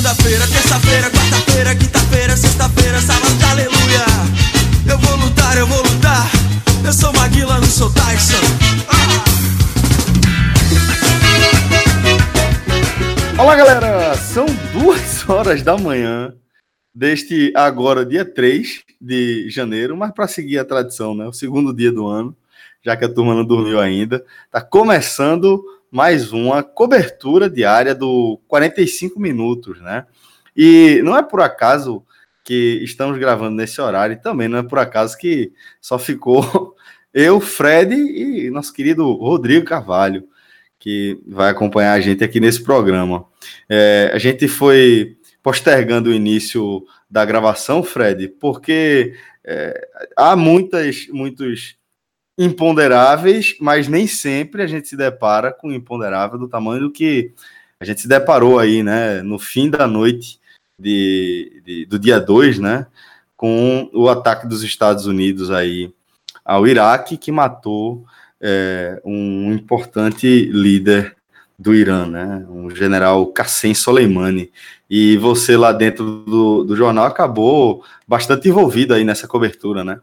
Segunda-feira, terça-feira, quarta-feira, quinta-feira, sexta-feira, sábado aleluia. Eu vou lutar, eu vou lutar. Eu sou Maguila, não sou Tyson. Olá, galera! São duas horas da manhã deste agora, dia 3 de janeiro, mas para seguir a tradição, né? O segundo dia do ano, já que a turma não dormiu ainda. Tá começando mais uma cobertura diária do 45 minutos, né? E não é por acaso que estamos gravando nesse horário, e também não é por acaso que só ficou eu, Fred e nosso querido Rodrigo Carvalho, que vai acompanhar a gente aqui nesse programa. É, a gente foi postergando o início da gravação, Fred, porque é, há muitas, muitos imponderáveis, mas nem sempre a gente se depara com imponderável do tamanho do que a gente se deparou aí, né, no fim da noite de, de do dia 2, né, com o ataque dos Estados Unidos aí ao Iraque, que matou é, um importante líder do Irã, né, um general Qassem Soleimani. E você lá dentro do, do jornal acabou bastante envolvido aí nessa cobertura, né?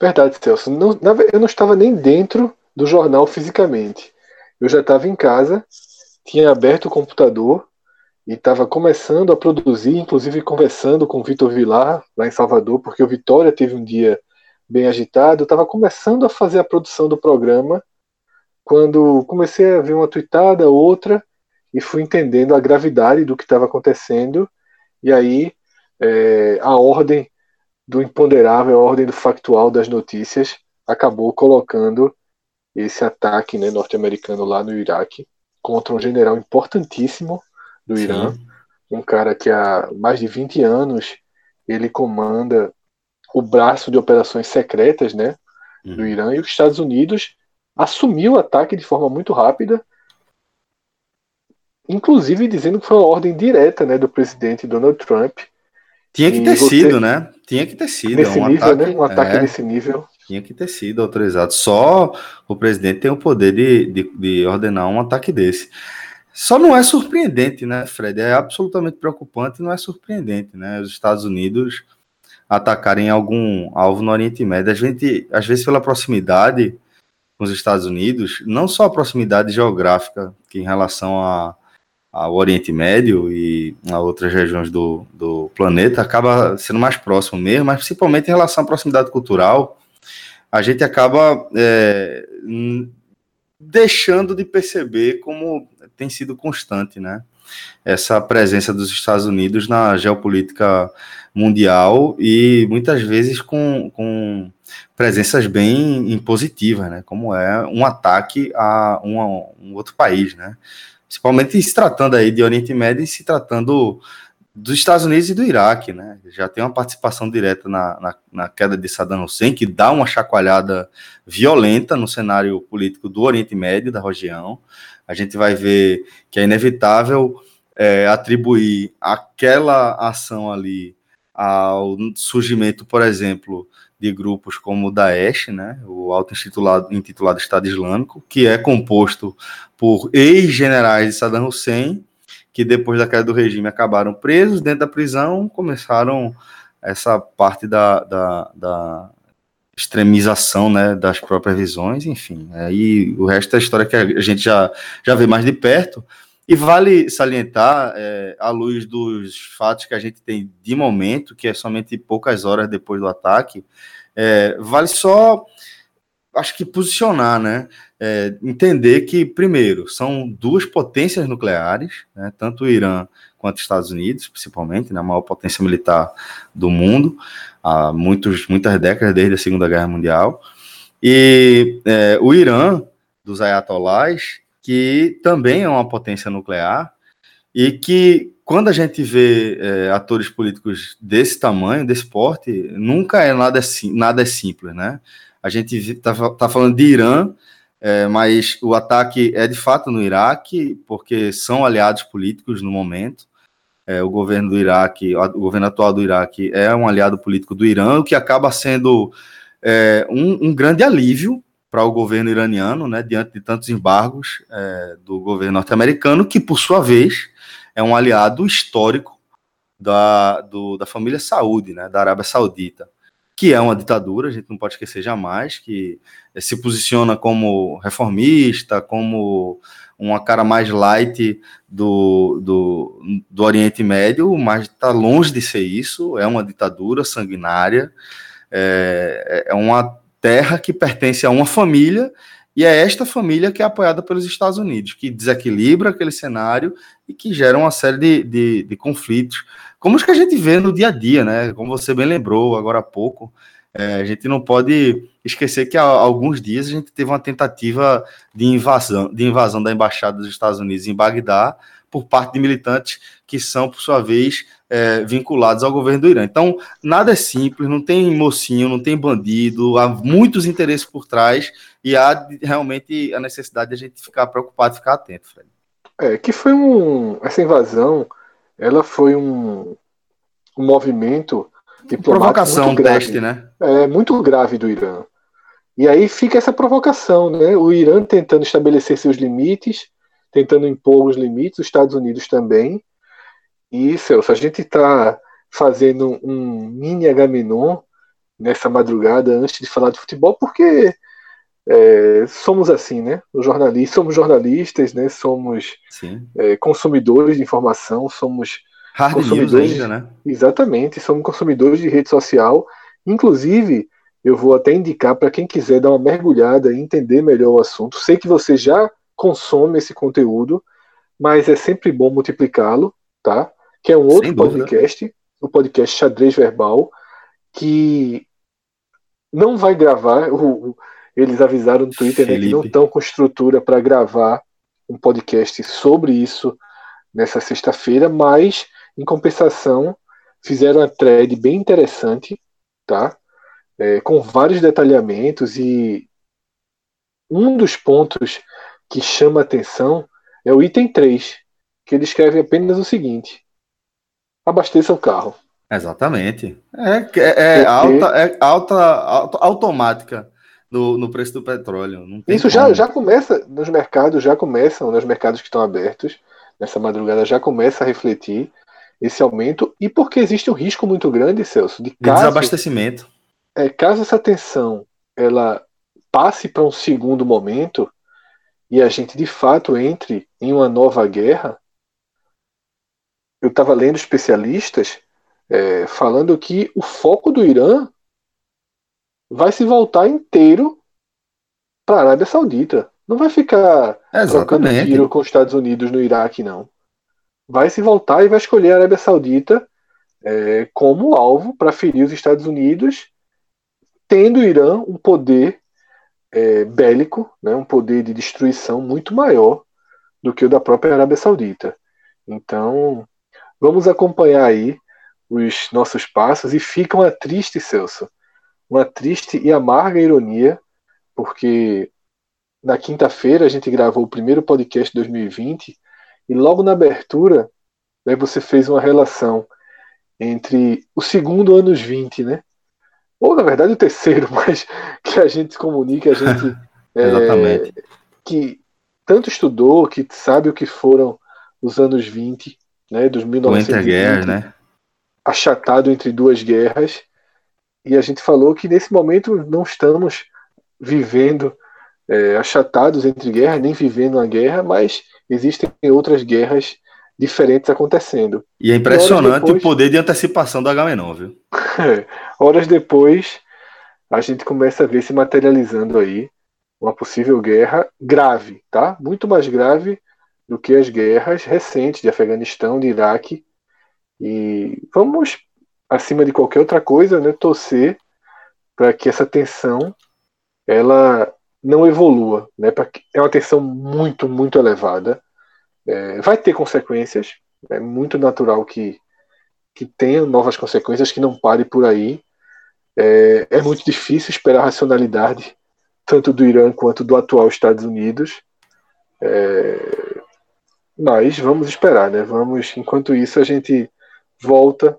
Verdade, Celso. Não, eu não estava nem dentro do jornal fisicamente. Eu já estava em casa, tinha aberto o computador e estava começando a produzir, inclusive conversando com o Vitor Vilar, lá em Salvador, porque o Vitória teve um dia bem agitado. Estava começando a fazer a produção do programa quando comecei a ver uma tweetada, outra, e fui entendendo a gravidade do que estava acontecendo. E aí é, a ordem do imponderável, a ordem do factual das notícias, acabou colocando esse ataque né, norte-americano lá no Iraque contra um general importantíssimo do Sim. Irã, um cara que há mais de 20 anos ele comanda o braço de operações secretas né, uhum. do Irã e os Estados Unidos assumiu o ataque de forma muito rápida, inclusive dizendo que foi uma ordem direta né, do presidente Donald Trump tinha que ter você... sido, né? Tinha que ter sido. Nesse um nível, ataque, né? Um ataque é, desse nível. Tinha que ter sido autorizado. Só o presidente tem o poder de, de, de, ordenar um ataque desse. Só não é surpreendente, né, Fred? É absolutamente preocupante e não é surpreendente, né? Os Estados Unidos atacarem algum alvo no Oriente Médio. A gente, às vezes, pela proximidade com os Estados Unidos, não só a proximidade geográfica, que em relação a ao Oriente Médio e a outras regiões do, do planeta, acaba sendo mais próximo mesmo, mas principalmente em relação à proximidade cultural, a gente acaba é, deixando de perceber como tem sido constante, né? Essa presença dos Estados Unidos na geopolítica mundial e muitas vezes com, com presenças bem impositivas, né? Como é um ataque a um, a um outro país, né? Principalmente se tratando aí de Oriente Médio e se tratando dos Estados Unidos e do Iraque, né? Já tem uma participação direta na, na, na, queda de Saddam Hussein, que dá uma chacoalhada violenta no cenário político do Oriente Médio, da região. A gente vai ver que é inevitável é, atribuir aquela ação ali ao surgimento, por exemplo, de grupos como o Daesh, né, o auto-intitulado Estado Islâmico, que é composto por ex-generais de Saddam Hussein, que depois da queda do regime acabaram presos dentro da prisão, começaram essa parte da, da, da extremização né, das próprias visões, enfim. Aí o resto da história que a gente já, já vê mais de perto. E vale salientar, é, à luz dos fatos que a gente tem de momento, que é somente poucas horas depois do ataque, é, vale só, acho que posicionar, né? É, entender que, primeiro, são duas potências nucleares, né, tanto o Irã quanto Estados Unidos, principalmente, né, a maior potência militar do mundo, há muitos, muitas décadas, desde a Segunda Guerra Mundial. E é, o Irã, dos ayatollahs, que também é uma potência nuclear, e que quando a gente vê é, atores políticos desse tamanho, desse porte, nunca é nada, nada é simples, né? A gente está tá falando de Irã, é, mas o ataque é de fato no Iraque, porque são aliados políticos no momento. É, o governo do Iraque, o governo atual do Iraque é um aliado político do Irã, o que acaba sendo é, um, um, grande alívio para o governo iraniano, né, diante de tantos embargos é, do governo norte-americano, que por sua vez é um aliado histórico da, do, da família Saúde, né, da Arábia Saudita que é uma ditadura, a gente não pode esquecer jamais, que se posiciona como reformista, como uma cara mais light do, do, do Oriente Médio, mas está longe de ser isso, é uma ditadura sanguinária, é, é uma terra que pertence a uma família, e é esta família que é apoiada pelos Estados Unidos, que desequilibra aquele cenário e que gera uma série de, de, de conflitos como os que a gente vê no dia a dia, né? Como você bem lembrou agora há pouco, é, a gente não pode esquecer que há alguns dias a gente teve uma tentativa de invasão, de invasão da embaixada dos Estados Unidos em Bagdá por parte de militantes que são, por sua vez, é, vinculados ao governo do Irã. Então, nada é simples, não tem mocinho, não tem bandido, há muitos interesses por trás e há realmente a necessidade de a gente ficar preocupado e ficar atento, Fred. É, que foi um. Essa invasão ela foi um, um movimento provocação, muito grave, teste, né? É muito grave do Irã. E aí fica essa provocação, né? O Irã tentando estabelecer seus limites, tentando impor os limites, os Estados Unidos também. E, Celso, a gente está fazendo um mini Agamenon nessa madrugada antes de falar de futebol, porque é, somos assim, né? Os jornalistas, somos jornalistas, né? Somos é, consumidores de informação, somos Hard consumidores, ainda, né? Exatamente, somos consumidores de rede social. Inclusive, eu vou até indicar para quem quiser dar uma mergulhada e entender melhor o assunto. Sei que você já consome esse conteúdo, mas é sempre bom multiplicá-lo, tá? Que é um outro podcast, o podcast Xadrez Verbal, que não vai gravar. O, eles avisaram no Twitter né, que não estão com estrutura para gravar um podcast sobre isso nessa sexta-feira, mas em compensação fizeram uma thread bem interessante, tá? É, com vários detalhamentos e um dos pontos que chama atenção é o item 3, que ele escreve apenas o seguinte: abasteça o carro. Exatamente. É, é, é alta, é alta, alta, automática no, no preço do petróleo. Isso já, já começa nos mercados, já começam nos mercados que estão abertos, nessa madrugada já começa a refletir esse aumento, e porque existe um risco muito grande, Celso, de, caso, de desabastecimento. É, caso essa tensão ela passe para um segundo momento e a gente de fato entre em uma nova guerra, eu estava lendo especialistas é, falando que o foco do Irã vai se voltar inteiro para a Arábia Saudita. Não vai ficar Exatamente. trocando tiro com os Estados Unidos no Iraque, não. Vai se voltar e vai escolher a Arábia Saudita é, como alvo para ferir os Estados Unidos, tendo o Irã um poder é, bélico, né, um poder de destruição muito maior do que o da própria Arábia Saudita. Então, vamos acompanhar aí os nossos passos e fica uma triste, Celso, uma triste e amarga ironia, porque na quinta-feira a gente gravou o primeiro podcast de 2020 e logo na abertura né, você fez uma relação entre o segundo anos 20, né? Ou na verdade o terceiro, mas que a gente se comunica, a gente é, que tanto estudou, que sabe o que foram os anos 20, né, dos 1920, né? achatado entre duas guerras, e a gente falou que nesse momento não estamos vivendo é, achatados entre guerras, nem vivendo uma guerra, mas existem outras guerras diferentes acontecendo. E é impressionante depois, o poder de antecipação do Agamenon, viu? Horas depois, a gente começa a ver se materializando aí uma possível guerra grave, tá? Muito mais grave do que as guerras recentes de Afeganistão, de Iraque. E vamos, acima de qualquer outra coisa, né, torcer para que essa tensão ela não evolua, né? É uma tensão muito, muito elevada. É, vai ter consequências. É muito natural que, que tenha novas consequências, que não pare por aí. É, é muito difícil esperar racionalidade, tanto do Irã quanto do atual Estados Unidos. É, mas vamos esperar, né? Vamos, enquanto isso, a gente volta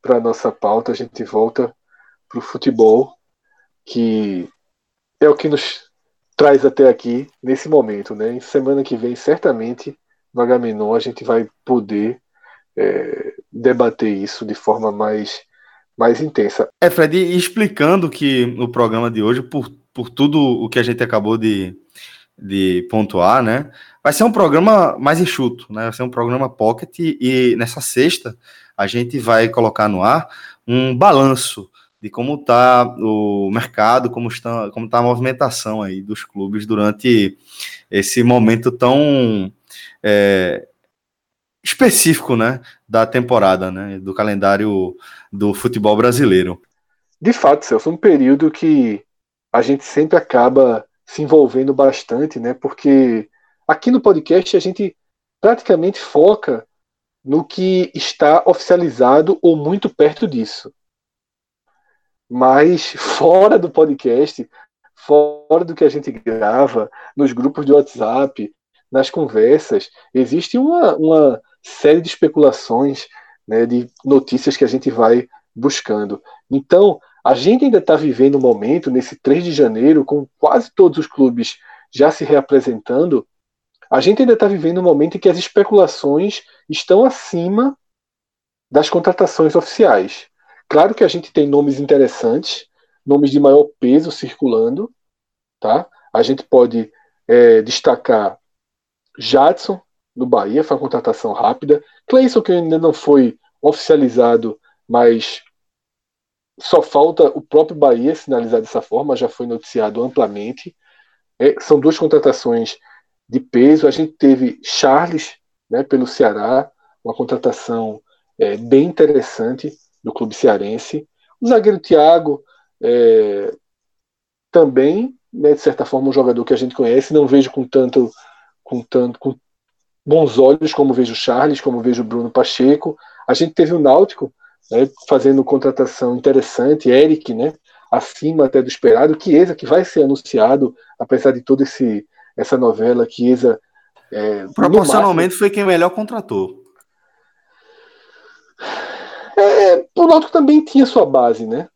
para nossa pauta, a gente volta para o futebol, que é o que nos traz até aqui nesse momento, né? Em semana que vem, certamente, no Agamenon, a gente vai poder é, debater isso de forma mais, mais intensa. É, Fred, explicando que o programa de hoje, por, por tudo o que a gente acabou de, de pontuar, né? Vai ser um programa mais enxuto, né? Vai ser um programa pocket e nessa sexta a gente vai colocar no ar um balanço de como está o mercado, como está, como está a movimentação aí dos clubes durante esse momento tão é, específico, né, da temporada, né, do calendário do futebol brasileiro. De fato, Celso, um período que a gente sempre acaba se envolvendo bastante, né, porque aqui no podcast a gente praticamente foca no que está oficializado ou muito perto disso. Mas fora do podcast, fora do que a gente grava, nos grupos de WhatsApp, nas conversas, existe uma, uma série de especulações, né, de notícias que a gente vai buscando. Então, a gente ainda está vivendo um momento, nesse 3 de janeiro, com quase todos os clubes já se reapresentando, a gente ainda está vivendo um momento em que as especulações estão acima das contratações oficiais. Claro que a gente tem nomes interessantes, nomes de maior peso circulando, tá? A gente pode é, destacar Jadson, no Bahia, foi uma contratação rápida. Cleison, que ainda não foi oficializado, mas só falta o próprio Bahia sinalizar dessa forma, já foi noticiado amplamente. É, são duas contratações de peso. A gente teve Charles né, pelo Ceará, uma contratação é, bem interessante do clube cearense. O zagueiro Thiago é, também, né, de certa forma, um jogador que a gente conhece, não vejo com tanto, com tanto, com bons olhos como vejo o Charles, como vejo o Bruno Pacheco. A gente teve o Náutico né, fazendo contratação interessante, Eric, né, acima até do esperado, Chiesa, que vai ser anunciado, apesar de toda essa novela, Chiesa... É, Proporcionalmente foi quem melhor contratou. É, o Náutico também tinha sua base, né?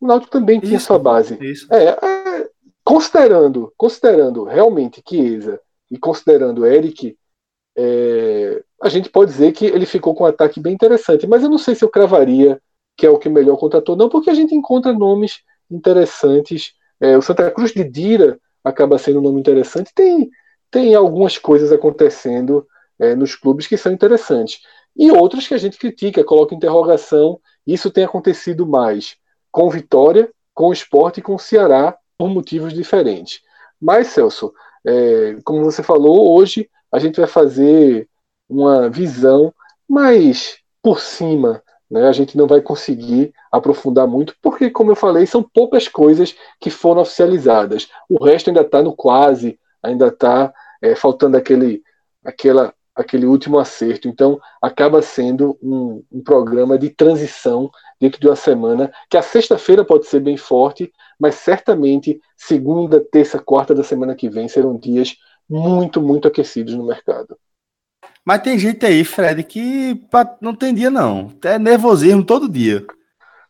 O Náutico também isso, tinha sua base. É, é, considerando, considerando realmente Chiesa e considerando Eric, é, a gente pode dizer que ele ficou com um ataque bem interessante. Mas eu não sei se eu cravaria que é o que melhor contratou, não, porque a gente encontra nomes interessantes. É, o Santa Cruz de Dira acaba sendo um nome interessante. Tem, tem algumas coisas acontecendo é, nos clubes que são interessantes e outros que a gente critica, coloca interrogação. Isso tem acontecido mais com Vitória, com o esporte e com o Ceará, por motivos diferentes. Mas, Celso, é, como você falou, hoje a gente vai fazer uma visão mais por cima. Né? A gente não vai conseguir aprofundar muito, porque, como eu falei, são poucas coisas que foram oficializadas. O resto ainda está no quase, ainda está é, faltando aquele, aquela aquele último acerto. Então, acaba sendo um, um programa de transição dentro de uma semana, que a sexta-feira pode ser bem forte, mas certamente segunda, terça, quarta da semana que vem serão dias muito, muito aquecidos no mercado. Mas tem gente aí, Fred, que não tem dia não. É nervosismo todo dia.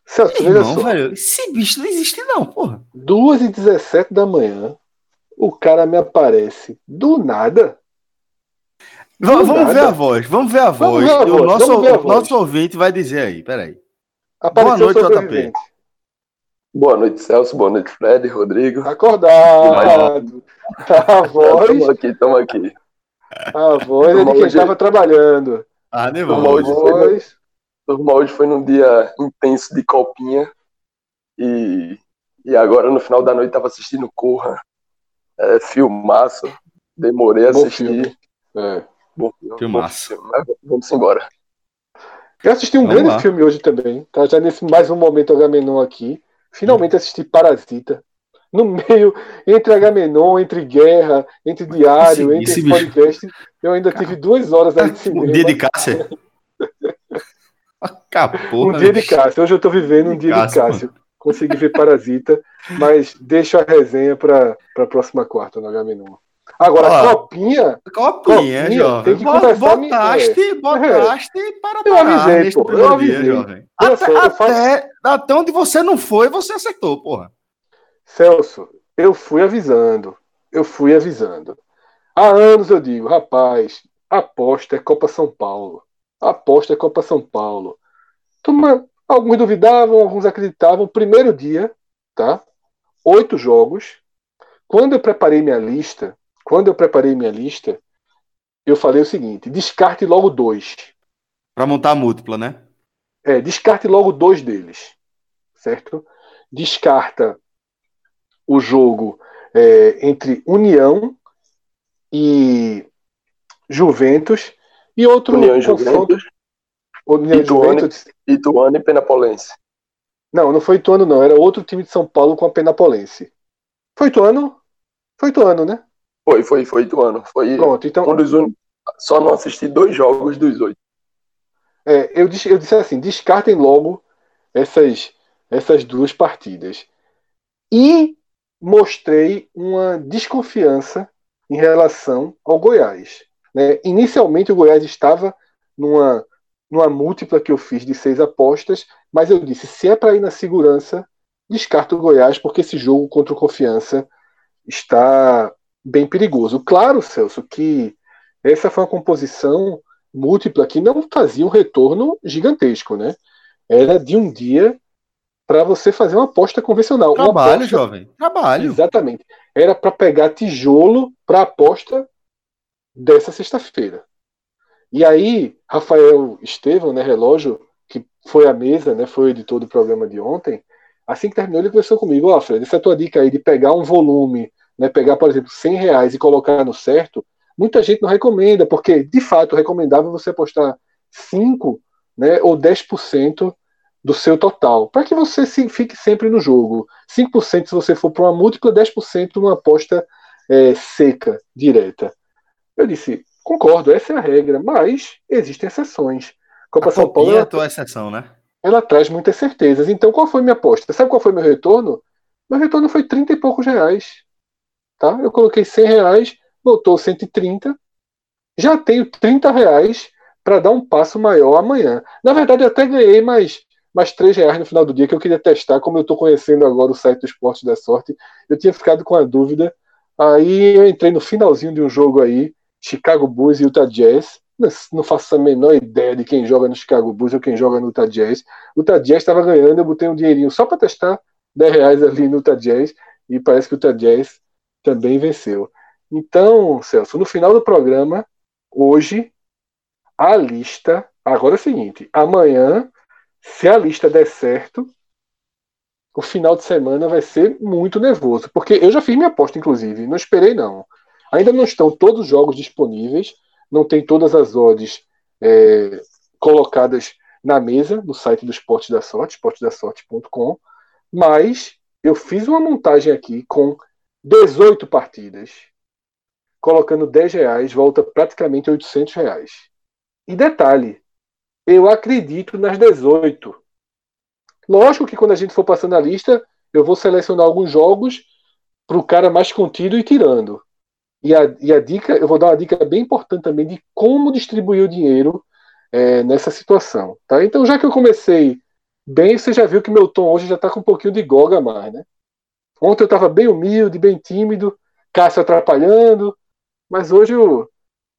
Celso, só. velho, esse bicho não existe não, porra. 2 e 17 da manhã, o cara me aparece do nada Vamos, vamos ver a voz, vamos ver a voz. Ver a voz. O nosso, o nosso ouvinte vai dizer aí, peraí. Apareceu Boa noite, JP. Boa noite, Celso. Boa noite, Fred, Rodrigo. Acordado. A voz. Estamos aqui, estamos aqui. A voz é de quem estava trabalhando. Ah, nem hoje, voz... foi, hoje foi num dia intenso de copinha. E, e agora, no final da noite, estava assistindo Corra. É, filmaço. Demorei a assistir. Filme. É. Bom, Filmaço. mas vamos embora. Eu assisti um Vamos grande lá. filme hoje também, tá? Já nesse mais um momento Agamenon aqui. Finalmente assisti Parasita. No meio, entre Agamenon, entre guerra, entre diário, Consegui, entre esse esse bicho. podcast, eu ainda tive duas horas aí de cinema. Um dia de Cássia. Acabou. Um dia de Cássio. Hoje eu tô vivendo um dia de Cássio, Cássio. Consegui ver Parasita, mas deixo a resenha para a próxima quarta no Agamenon. Agora, Ó, Copinha, Copinha, Copinha, jovem. botaste, botaste para Eu avisei, neste pô, eu primeiro dia, avisei. jovem. Até, faço- até, até onde você não foi, você acertou, porra. Celso, eu fui avisando. Eu fui avisando. Há anos eu digo, rapaz, aposta é Copa São Paulo. Aposta é Copa São Paulo. Turma, alguns duvidavam, alguns acreditavam. Primeiro dia, tá? Oito jogos. Quando eu preparei minha lista, quando eu preparei minha lista, eu falei o seguinte: descarte logo dois. Pra montar a múltipla, né? É, descarte logo dois deles, certo? Descarta o jogo é, entre União e Juventus e outro União e confronto. Juventus, União e Ituano. Juventus. Ituano e Penapolense. Não, não foi Ituano, não. Era outro time de São Paulo com a Penapolense. Foi Ituano? Foi Ituano, né? Foi, foi, foi Ituano. Foi Pronto, então. um dos únicos. Só não assisti dois jogos dos oito. É, eu, disse, eu disse assim: descartem logo essas, essas duas partidas. E mostrei uma desconfiança em relação ao Goiás. né? Inicialmente, o Goiás estava numa, numa múltipla que eu fiz de seis apostas, mas eu disse: se é para ir na segurança, descarta o Goiás, porque esse jogo contra o Confiança está bem perigoso. Claro, Celso, que essa foi uma composição múltipla que não fazia um retorno gigantesco, né? Era de um dia para você fazer uma aposta convencional. Trabalho, aposta- jovem. Trabalho. Exatamente. Era para pegar tijolo para a aposta dessa sexta-feira. E aí, Rafael Estevam, né, relógio, que foi à mesa, né, foi o editor do programa de ontem, assim que terminou, ele conversou comigo, ó, Fred, essa tua dica aí de pegar um volume, né, pegar, por exemplo, 100 reais e colocar no certo, muita gente não recomenda, porque, de fato, recomendava você apostar 5 né, ou 10% do seu total, para que você se, fique sempre no jogo. 5% se você for para uma múltipla, 10% numa aposta é, seca, direta. Eu disse, concordo, essa é a regra, mas existem exceções. Copa A São Paulo é ela, tua exceção, né? ela traz muitas certezas. Então, qual foi minha aposta? Sabe qual foi meu retorno? Meu retorno foi 30 e poucos reais. Tá? Eu coloquei 100 reais, voltou 130. Já tenho 30 reais para dar um passo maior amanhã. Na verdade, eu até ganhei mais, mais 3 reais no final do dia, que eu queria testar, como eu estou conhecendo agora o site do Esporte da Sorte. Eu tinha ficado com a dúvida. Aí eu entrei no finalzinho de um jogo aí, Chicago Bulls e Utah Jazz. Não, não faço a menor ideia de quem joga no Chicago Bulls ou quem joga no Utah Jazz. O Utah Jazz estava ganhando, eu botei um dinheirinho só para testar 10 reais ali no Utah Jazz e parece que o Utah Jazz também venceu. Então, Celso, no final do programa, hoje, a lista. Agora é o seguinte: amanhã, se a lista der certo, o final de semana vai ser muito nervoso. Porque eu já fiz minha aposta, inclusive, não esperei, não. Ainda não estão todos os jogos disponíveis, não tem todas as odds é, colocadas na mesa no site do Esporte da Sorte, esportedasorte.com, mas eu fiz uma montagem aqui com 18 partidas, colocando 10 reais, volta praticamente 800 reais. E detalhe, eu acredito nas 18. Lógico que quando a gente for passando a lista, eu vou selecionar alguns jogos para o cara mais contido e tirando. E a, e a dica, eu vou dar uma dica bem importante também de como distribuir o dinheiro é, nessa situação. Tá? Então, já que eu comecei bem, você já viu que meu tom hoje já está com um pouquinho de goga a mais, né? Ontem eu estava bem humilde, bem tímido, Cássio atrapalhando, mas hoje eu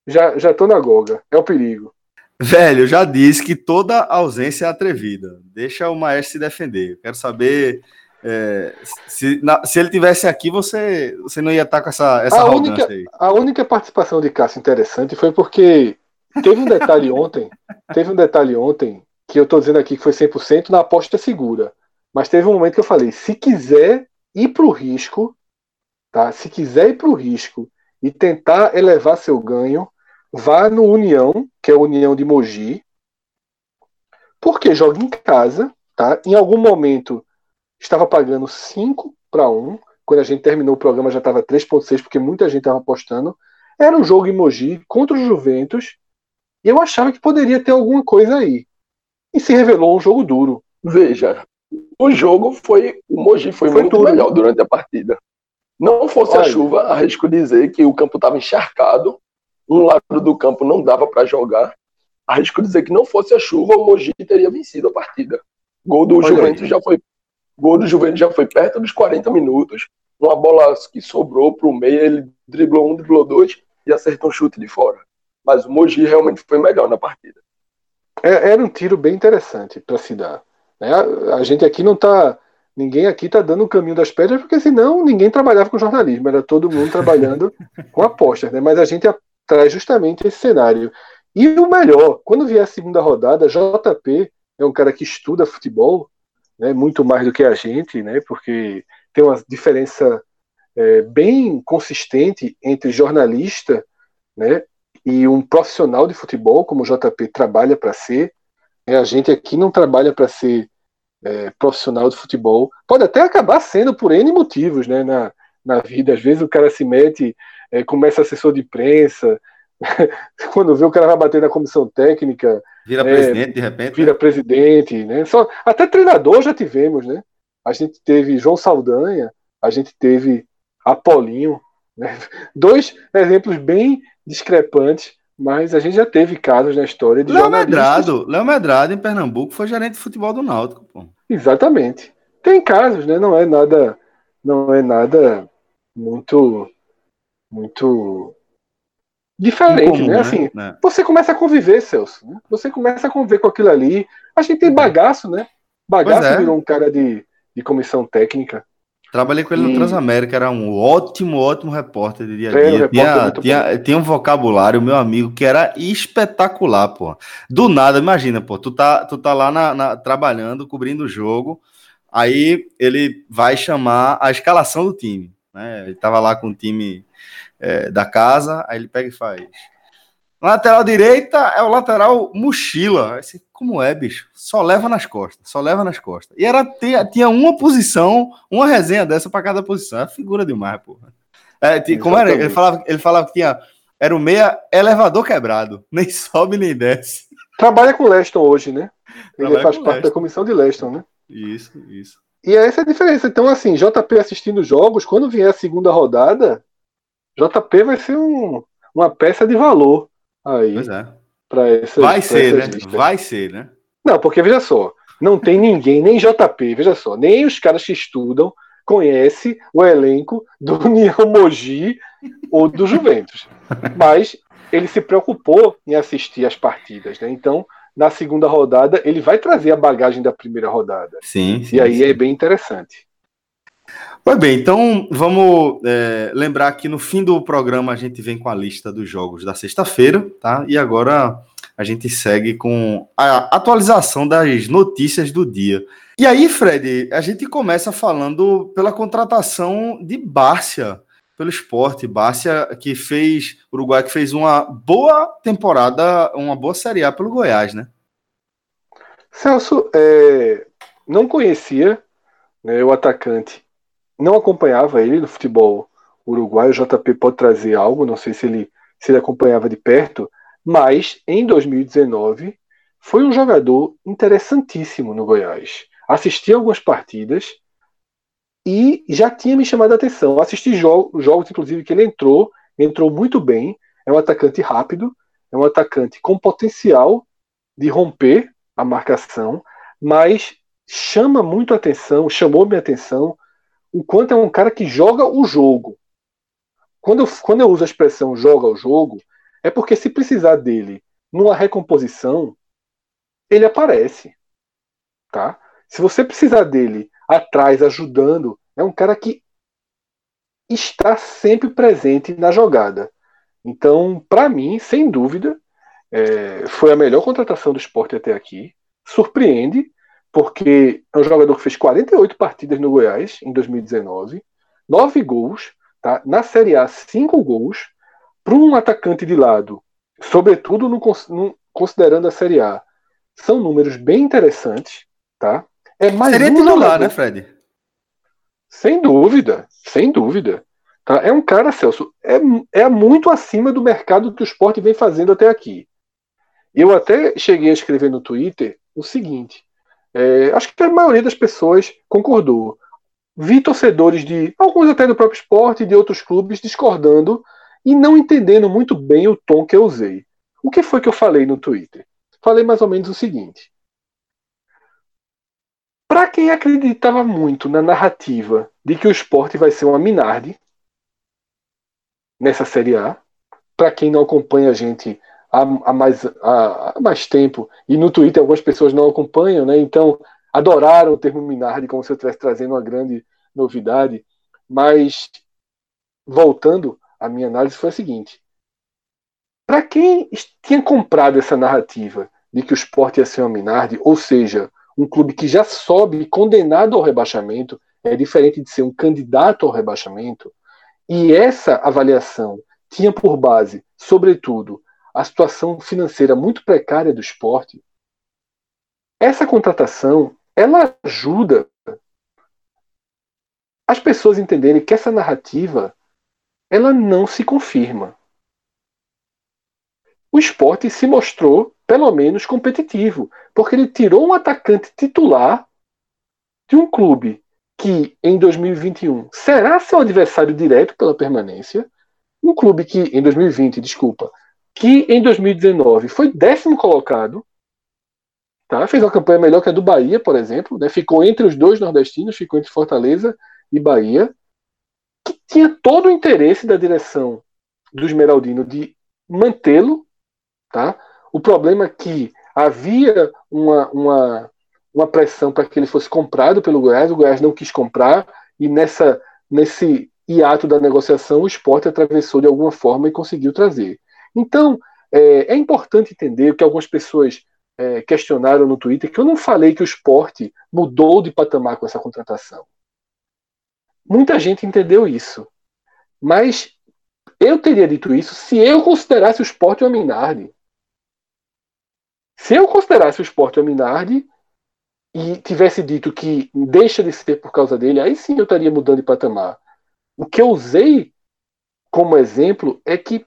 já, já tô na goga. É o perigo. Velho, eu já disse que toda ausência é atrevida. Deixa o maestro se defender. Eu quero saber é, se, na- se ele tivesse aqui, você, você não ia estar com essa, essa A única- aí. A única participação de Cássio interessante foi porque teve um detalhe ontem, teve um detalhe ontem que eu tô dizendo aqui que foi 100% na aposta segura. Mas teve um momento que eu falei, se quiser ir pro risco, tá? Se quiser ir pro risco e tentar elevar seu ganho, vá no União, que é a União de Mogi, porque joga em casa, tá? Em algum momento estava pagando 5 para 1, quando a gente terminou o programa já estava 3.6, porque muita gente estava apostando. Era um jogo em Mogi contra o Juventus, e eu achava que poderia ter alguma coisa aí. E se revelou um jogo duro. Veja, o jogo foi. O Mogi foi, foi muito duro. melhor durante a partida. Não fosse Olha. a chuva, arrisco dizer que o campo estava encharcado, um lado do campo não dava para jogar. Arrisco dizer que não fosse a chuva, o Mogi teria vencido a partida. Gol do Olha Juventus aí. já foi gol do Juventus já foi perto dos 40 minutos. Uma bola que sobrou para o meio, ele driblou um, driblou dois e acertou um chute de fora. Mas o Mogi realmente foi melhor na partida. É, era um tiro bem interessante para se dar. Né? A, gente aqui não está ninguém aqui está dando o caminho das pedras, porque senão ninguém trabalhava com jornalismo, era todo mundo trabalhando com apostas, né? Mas a gente traz justamente esse cenário. E o melhor, quando vier a segunda rodada, JP é um cara que estuda futebol, né, muito mais do que a gente, né, porque tem uma diferença é, bem consistente entre jornalista né, e um profissional de futebol, como o JP trabalha para ser. É, a gente aqui não trabalha para ser é, profissional de futebol. Pode até acabar sendo por N motivos né, na, na vida. Às vezes o cara se mete, é, começa assessor de imprensa, quando vê o cara vai bater na comissão técnica. Vira é, presidente de repente. Vira né? presidente, né? Só, até treinador já tivemos, né? A gente teve João Saldanha, a gente teve Apolinho, né? Dois exemplos bem discrepantes mas a gente já teve casos na história de Léo Medrado, Léo Medrado em Pernambuco foi gerente de futebol do Náutico, pô. Exatamente. Tem casos, né? Não é nada, não é nada muito, muito diferente, Incomum, né? Assim, né? você começa a conviver, Celso. Né? Você começa a conviver com aquilo ali. A gente tem bagaço, né? Bagaço é. virou um cara de, de comissão técnica. Trabalhei com ele no Transamérica, era um ótimo, ótimo repórter de dia a dia. Tinha, tinha, tinha, um vocabulário, meu amigo, que era espetacular, pô. Do nada, imagina, pô, tu tá, tu tá lá na, na, trabalhando, cobrindo o jogo, aí ele vai chamar a escalação do time, né? Ele tava lá com o time é, da casa, aí ele pega e faz Lateral direita é o lateral mochila. Assim, como é, bicho? Só leva nas costas, só leva nas costas. E era tinha, tinha uma posição, uma resenha dessa para cada posição. É figura demais, porra. É, tinha, como era? Ele falava, ele falava que tinha era o meia elevador quebrado, nem sobe nem desce. Trabalha com o Leston hoje, né? Ele Trabalha faz parte Leston. da comissão de Leston, né? Isso, isso. E essa é a diferença. Então, assim, JP assistindo jogos, quando vier a segunda rodada, JP vai ser um, uma peça de valor aí. Pois é. Pra essa, Vai pra ser, né? Listas. Vai ser, né? Não, porque veja só, não tem ninguém, nem JP, veja só, nem os caras que estudam conhece o elenco do União Mogi ou do Juventus. Mas ele se preocupou em assistir as partidas, né? Então, na segunda rodada, ele vai trazer a bagagem da primeira rodada. Sim. sim e aí sim. é bem interessante. Pois bem, então vamos é, lembrar que no fim do programa a gente vem com a lista dos jogos da sexta-feira, tá? E agora a gente segue com a atualização das notícias do dia. E aí, Fred, a gente começa falando pela contratação de Bárcia pelo esporte. Bárcia que fez, Uruguai que fez uma boa temporada, uma boa Série A pelo Goiás, né? Celso, é, não conhecia né, o atacante não acompanhava ele no futebol uruguaio. O JP pode trazer algo, não sei se ele, se ele acompanhava de perto, mas em 2019 foi um jogador interessantíssimo no Goiás. Assisti algumas partidas e já tinha me chamado a atenção. Assisti jogos, jogos, inclusive, que ele entrou, entrou muito bem. É um atacante rápido, é um atacante com potencial de romper a marcação, mas chama muito atenção, chamou minha atenção o quanto é um cara que joga o jogo. Quando eu, quando eu uso a expressão joga o jogo, é porque se precisar dele numa recomposição, ele aparece. Tá? Se você precisar dele atrás, ajudando, é um cara que está sempre presente na jogada. Então, para mim, sem dúvida, é, foi a melhor contratação do esporte até aqui. Surpreende, porque é um jogador que fez 48 partidas no Goiás em 2019, 9 gols, tá? na Série A, 5 gols, para um atacante de lado sobretudo no, no, considerando a Série A. São números bem interessantes, tá? É mais Seria um titular, jogador. né, Fred? Sem dúvida, sem dúvida. Tá? É um cara, Celso, é, é muito acima do mercado que o esporte vem fazendo até aqui. Eu até cheguei a escrever no Twitter o seguinte: é, acho que a maioria das pessoas concordou. Vi torcedores de alguns até do próprio esporte e de outros clubes discordando e não entendendo muito bem o tom que eu usei. O que foi que eu falei no Twitter? Falei mais ou menos o seguinte: para quem acreditava muito na narrativa de que o esporte vai ser uma Minardi nessa Série A, para quem não acompanha a gente há, há mais, há, há, mais tempo, e no Twitter algumas pessoas não acompanham, né? então adoraram o termo Minardi como se eu estivesse trazendo uma grande novidade, mas voltando, a minha análise foi a seguinte: para quem tinha comprado essa narrativa de que o esporte ia ser uma Minardi, ou seja, um clube que já sobe condenado ao rebaixamento, é diferente de ser um candidato ao rebaixamento, e essa avaliação tinha por base, sobretudo, a situação financeira muito precária do esporte, essa contratação ela ajuda as pessoas entenderem que essa narrativa ela não se confirma. O esporte se mostrou pelo menos competitivo, porque ele tirou um atacante titular de um clube que em 2021 será seu adversário direto pela permanência, um clube que em 2020, desculpa, que em 2019 foi décimo colocado, tá? fez uma campanha melhor que a do Bahia, por exemplo, né? ficou entre os dois nordestinos, ficou entre Fortaleza e Bahia, que tinha todo o interesse da direção do Esmeraldino de mantê-lo, tá? O problema é que havia uma, uma, uma pressão para que ele fosse comprado pelo Goiás, o Goiás não quis comprar, e nessa, nesse hiato da negociação o esporte atravessou de alguma forma e conseguiu trazer. Então, é, é importante entender que algumas pessoas é, questionaram no Twitter que eu não falei que o esporte mudou de patamar com essa contratação. Muita gente entendeu isso. Mas eu teria dito isso se eu considerasse o esporte uma Minardi. Se eu considerasse o esporte o Minardi e tivesse dito que deixa de ser por causa dele, aí sim eu estaria mudando de patamar. O que eu usei como exemplo é que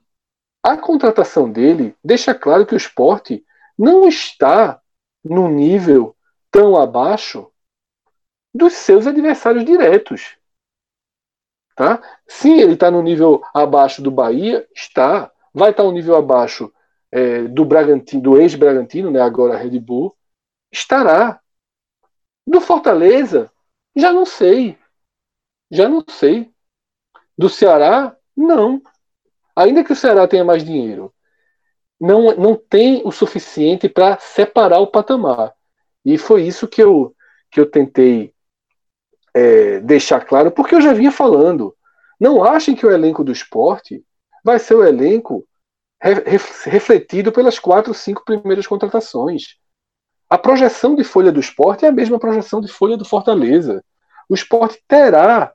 a contratação dele deixa claro que o esporte não está no nível tão abaixo dos seus adversários diretos. Tá? Sim, ele está no nível abaixo do Bahia, está. Vai estar tá um nível abaixo é, do Bragantino, do ex-Bragantino, né, agora Red Bull, estará. Do Fortaleza, já não sei. Já não sei. Do Ceará, não. Ainda que o Ceará tenha mais dinheiro, não, não tem o suficiente para separar o patamar. E foi isso que eu, que eu tentei é, deixar claro, porque eu já vinha falando. Não achem que o elenco do esporte vai ser o elenco refletido pelas quatro, cinco primeiras contratações. A projeção de folha do esporte é a mesma projeção de folha do Fortaleza. O esporte terá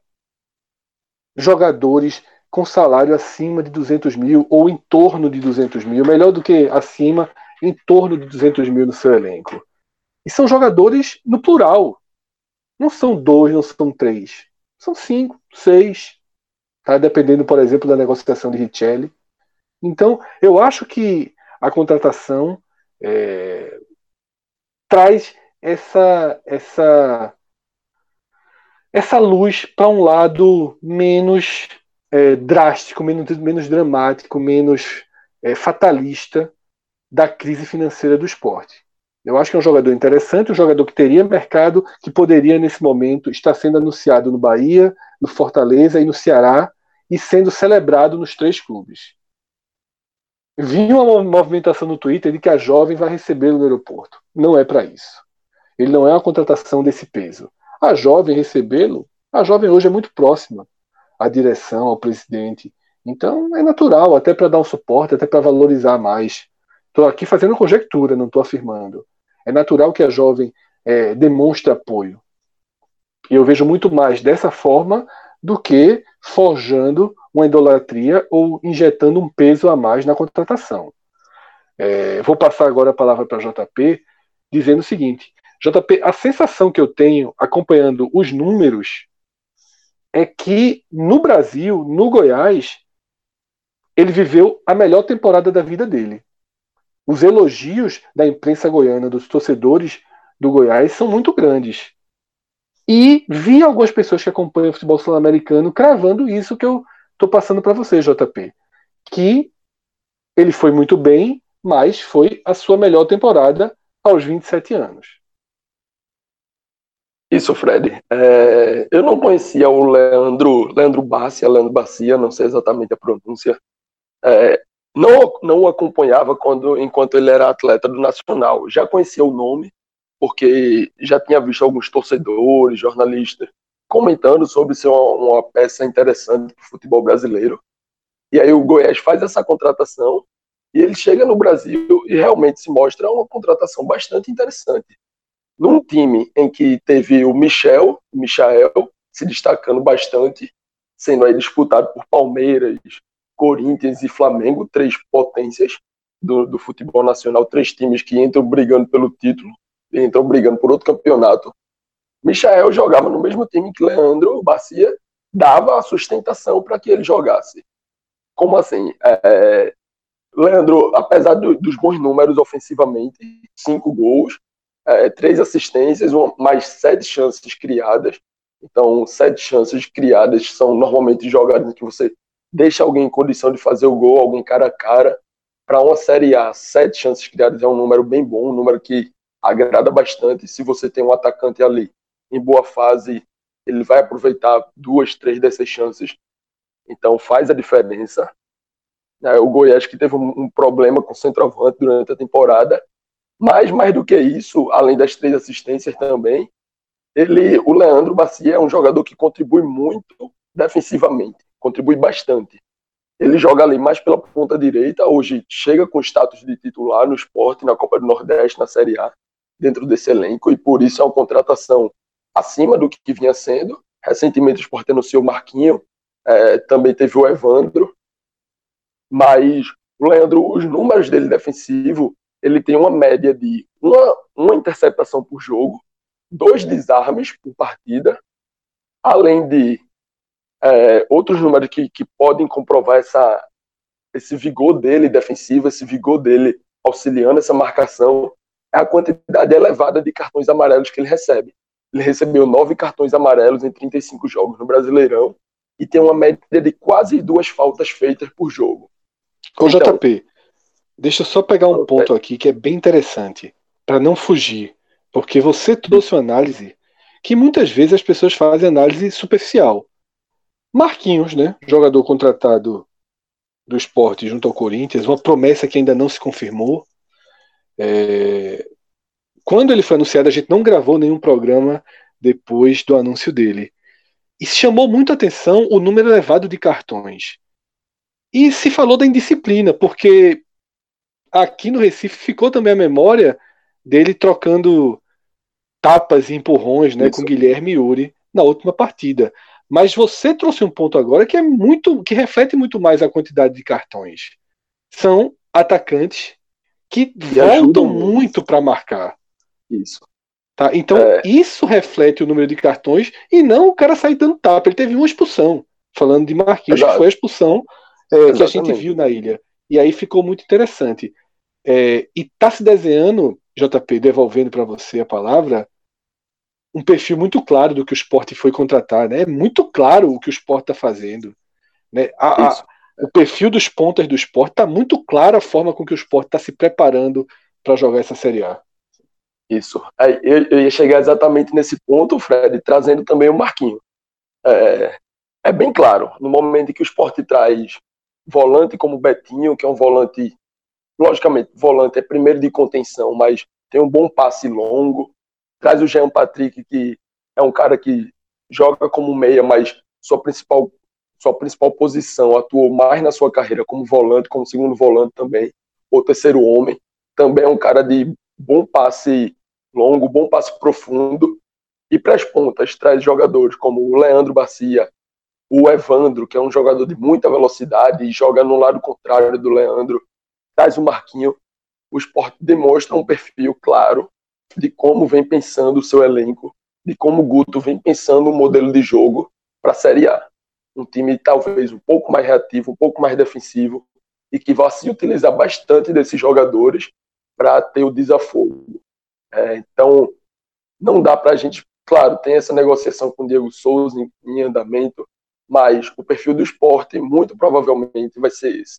jogadores com salário acima de 200 mil ou em torno de 200 mil, melhor do que acima, em torno de 200 mil no seu elenco. E são jogadores no plural. Não são dois, não são três. São cinco, seis. Tá? Dependendo, por exemplo, da negociação de Richelli. Então, eu acho que a contratação é, traz essa, essa, essa luz para um lado menos é, drástico, menos, menos dramático, menos é, fatalista da crise financeira do esporte. Eu acho que é um jogador interessante, um jogador que teria mercado, que poderia, nesse momento, estar sendo anunciado no Bahia, no Fortaleza e no Ceará, e sendo celebrado nos três clubes. Vi uma movimentação no Twitter de que a jovem vai recebê-lo no aeroporto. Não é para isso. Ele não é uma contratação desse peso. A jovem recebê-lo, a jovem hoje é muito próxima à direção, ao presidente. Então é natural, até para dar um suporte, até para valorizar mais. Estou aqui fazendo conjectura, não estou afirmando. É natural que a jovem é, demonstre apoio. E eu vejo muito mais dessa forma do que forjando uma idolatria ou injetando um peso a mais na contratação. É, vou passar agora a palavra para JP, dizendo o seguinte: JP, a sensação que eu tenho acompanhando os números é que no Brasil, no Goiás, ele viveu a melhor temporada da vida dele. Os elogios da imprensa goiana, dos torcedores do Goiás, são muito grandes. E vi algumas pessoas que acompanham o futebol sul-americano cravando isso que eu estou passando para você, JP. Que ele foi muito bem, mas foi a sua melhor temporada aos 27 anos. Isso, Fred. É, eu não conhecia o Leandro, Leandro Bacia, Leandro Bacia, não sei exatamente a pronúncia. É, não, não o acompanhava quando, enquanto ele era atleta do Nacional. Já conhecia o nome, porque já tinha visto alguns torcedores, jornalistas, comentando sobre ser uma, uma peça interessante para o futebol brasileiro. E aí o Goiás faz essa contratação e ele chega no Brasil e realmente se mostra uma contratação bastante interessante. Num time em que teve o Michel, Michael, se destacando bastante, sendo aí disputado por Palmeiras, Corinthians e Flamengo, três potências do, do futebol nacional, três times que entram brigando pelo título, entram brigando por outro campeonato. Michael jogava no mesmo time que Leandro Bacia, dava a sustentação para que ele jogasse. Como assim? É, Leandro, apesar do, dos bons números ofensivamente, cinco gols, é, três assistências, uma, mais sete chances criadas. Então, sete chances criadas são normalmente jogadas em que você deixa alguém em condição de fazer o gol, alguém cara a cara. Para uma Série A, sete chances criadas é um número bem bom, um número que agrada bastante. Se você tem um atacante ali em boa fase, ele vai aproveitar duas, três dessas chances. Então faz a diferença. É, o Goiás que teve um problema com o centroavante durante a temporada, mas mais do que isso, além das três assistências também, ele, o Leandro Bacia é um jogador que contribui muito defensivamente, contribui bastante. Ele joga ali mais pela ponta direita, hoje chega com status de titular no esporte, na Copa do Nordeste, na Série A, dentro desse elenco, e por isso é uma contratação acima do que vinha sendo. Recentemente o esporte anunciou o Marquinho, é, também teve o Evandro, mas o Leandro, os números dele defensivo, ele tem uma média de uma, uma interceptação por jogo, dois desarmes por partida, além de é, outros números que, que podem comprovar essa, esse vigor dele defensivo, esse vigor dele auxiliando essa marcação, é a quantidade elevada de cartões amarelos que ele recebe. Ele recebeu nove cartões amarelos em 35 jogos no Brasileirão e tem uma média de quase duas faltas feitas por jogo. Ô então, JP, deixa eu só pegar um ponto aqui que é bem interessante, para não fugir, porque você trouxe uma análise que muitas vezes as pessoas fazem análise superficial. Marquinhos, né, jogador contratado do esporte junto ao Corinthians, uma promessa que ainda não se confirmou. É... Quando ele foi anunciado, a gente não gravou nenhum programa depois do anúncio dele. E chamou muito atenção o número elevado de cartões. E se falou da indisciplina, porque aqui no Recife ficou também a memória dele trocando tapas e empurrões né, com Guilherme Yuri na última partida. Mas você trouxe um ponto agora que é muito, que reflete muito mais a quantidade de cartões. São atacantes que e voltam muito para marcar. Isso. Tá? Então, é... isso reflete o número de cartões e não o cara sair dando tapa. Ele teve uma expulsão. Falando de Marquinhos, Exato. que foi a expulsão é, que a gente viu na ilha. E aí ficou muito interessante. É, e está se desenhando, JP, devolvendo para você a palavra, um perfil muito claro do que o esporte foi contratar. Né? É muito claro o que o esporte está fazendo. Né? A, a, o perfil dos pontas do esporte está muito claro a forma com que o esporte está se preparando para jogar essa Série A. Isso. Eu, eu, ia chegar exatamente nesse ponto, Fred, trazendo também o Marquinho. É, é bem claro, no momento em que o esporte traz volante como Betinho, que é um volante, logicamente, volante é primeiro de contenção, mas tem um bom passe longo. Traz o Jean Patrick, que é um cara que joga como meia, mas sua principal, sua principal posição atuou mais na sua carreira como volante, como segundo volante também, ou terceiro homem. Também é um cara de bom passe longo, bom passe profundo. E para as pontas, traz jogadores como o Leandro Bacia, o Evandro, que é um jogador de muita velocidade e joga no lado contrário do Leandro, traz o Marquinho. o esporte demonstra um perfil claro de como vem pensando o seu elenco, de como o Guto vem pensando o modelo de jogo para a Série A. Um time talvez um pouco mais reativo, um pouco mais defensivo e que vai se utilizar bastante desses jogadores para ter o desafogo. É, então, não dá para a gente, claro, tem essa negociação com o Diego Souza em, em andamento, mas o perfil do esporte muito provavelmente vai ser esse.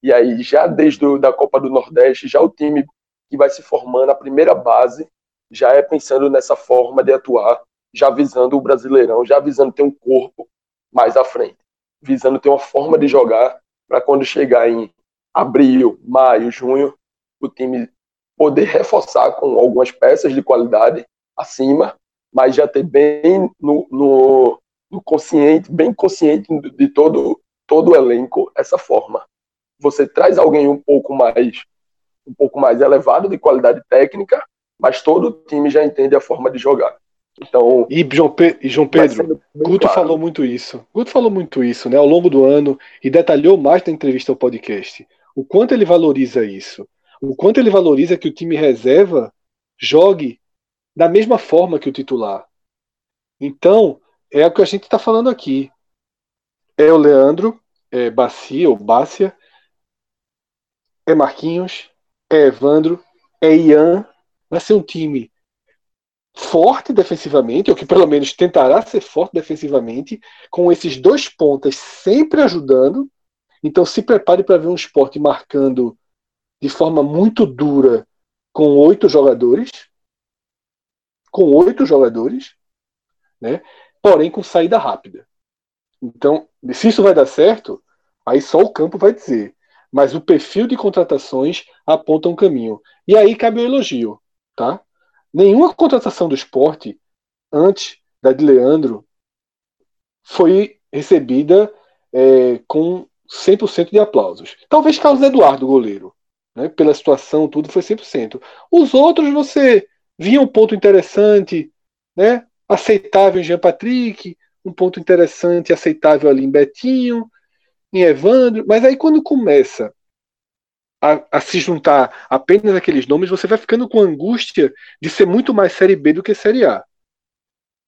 E aí, já desde a da Copa do Nordeste, já o time que vai se formando, a primeira base, já é pensando nessa forma de atuar, já visando o Brasileirão, já visando ter um corpo mais à frente, visando ter uma forma de jogar para quando chegar em abril, maio, junho, o time poder reforçar com algumas peças de qualidade acima, mas já ter bem no, no, no consciente, bem consciente de todo todo o elenco essa forma. Você traz alguém um pouco mais um pouco mais elevado de qualidade técnica, mas todo o time já entende a forma de jogar. Então, e João, Pe e João Pedro, Guto claro. falou muito isso. Guto falou muito isso, né, ao longo do ano e detalhou mais na entrevista ao podcast. O quanto ele valoriza isso, o quanto ele valoriza que o time reserva jogue da mesma forma que o titular. Então, é o que a gente está falando aqui. É o Leandro, é Bacia ou é Marquinhos, é Evandro, é Ian. Vai ser um time forte defensivamente, ou que pelo menos tentará ser forte defensivamente, com esses dois pontas sempre ajudando. Então se prepare para ver um esporte marcando de forma muito dura com oito jogadores. Com oito jogadores, né? Porém com saída rápida. Então, se isso vai dar certo, aí só o campo vai dizer. Mas o perfil de contratações aponta um caminho. E aí cabe o elogio, tá? Nenhuma contratação do esporte antes da de Leandro foi recebida é, com 100% de aplausos. Talvez Carlos Eduardo, goleiro, né, pela situação, tudo foi 100%. Os outros você via um ponto interessante, né, aceitável em Jean Patrick, um ponto interessante, aceitável ali em Betinho, em Evandro, mas aí quando começa a, a, se juntar apenas aqueles nomes, você vai ficando com angústia de ser muito mais Série B do que Série A.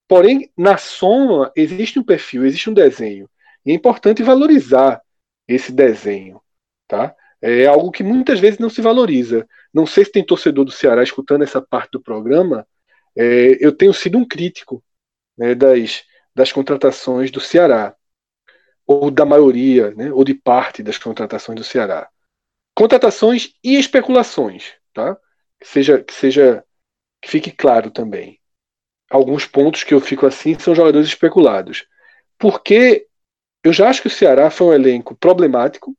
Porém, na soma, existe um perfil, existe um desenho. E é importante valorizar esse desenho. Tá? É algo que muitas vezes não se valoriza. Não sei se tem torcedor do Ceará escutando essa parte do programa. É, eu tenho sido um crítico né, das, das contratações do Ceará, ou da maioria, né, ou de parte das contratações do Ceará contratações e especulações, tá? Que seja, que seja, que fique claro também. Alguns pontos que eu fico assim são jogadores especulados, porque eu já acho que o Ceará foi um elenco problemático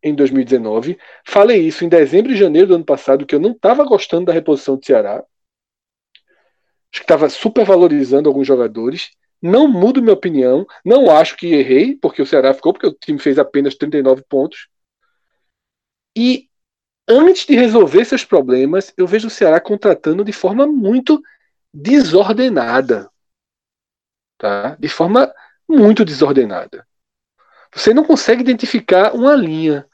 em 2019. Falei isso em dezembro e janeiro do ano passado que eu não estava gostando da reposição do Ceará. Acho que estava supervalorizando alguns jogadores. Não mudo minha opinião. Não acho que errei, porque o Ceará ficou, porque o time fez apenas 39 pontos. E antes de resolver seus problemas, eu vejo o Ceará contratando de forma muito desordenada. Tá? De forma muito desordenada. Você não consegue identificar uma linha.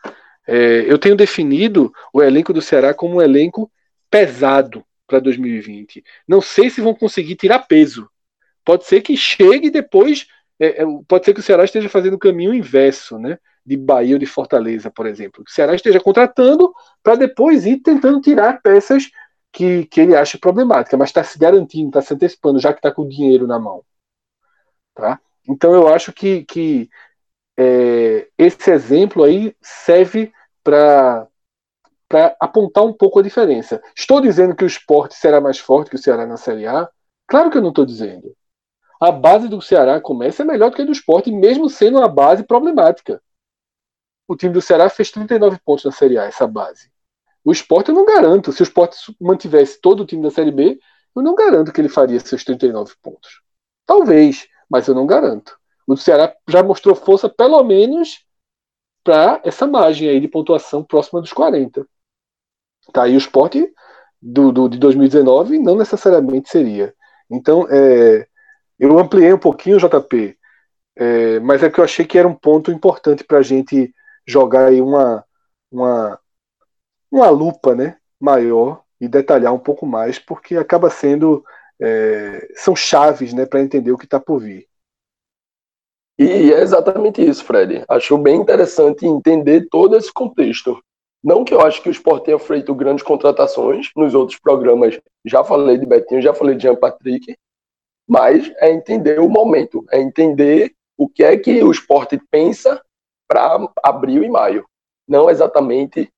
É, eu tenho definido o elenco do Ceará como um elenco pesado para 2020. Não sei se vão conseguir tirar peso. Pode ser que chegue depois. É, é pode ser que o Ceará esteja fazendo o caminho inverso, né? de Bahia ou de Fortaleza, por exemplo. Que o Ceará esteja contratando para depois ir tentando tirar peças que, que ele acha problemática, mas está se garantindo, está se antecipando, já que está com o dinheiro na mão. Tá? Então eu acho que, que é, esse exemplo aí serve para para apontar um pouco a diferença. Estou dizendo que o esporte será mais forte que o Ceará na Série A? Claro que eu não estou dizendo. A base do Ceará começa é melhor do que a do esporte, mesmo sendo uma base problemática o time do Ceará fez 39 pontos na Série A, essa base. O esporte eu não garanto. Se o esporte mantivesse todo o time da Série B, eu não garanto que ele faria seus 39 pontos. Talvez, mas eu não garanto. O Ceará já mostrou força, pelo menos, para essa margem aí de pontuação próxima dos 40. Tá aí o esporte do, do, de 2019 não necessariamente seria. Então, é, eu ampliei um pouquinho o JP, é, mas é que eu achei que era um ponto importante para a gente jogar aí uma, uma, uma lupa né, maior e detalhar um pouco mais, porque acaba sendo. É, são chaves né, para entender o que está por vir. E é exatamente isso, Fred. Acho bem interessante entender todo esse contexto. Não que eu acho que o Sport tenha feito grandes contratações nos outros programas. Já falei de Betinho, já falei de Jean Patrick, mas é entender o momento, é entender o que é que o esporte pensa para abril e maio. Não exatamente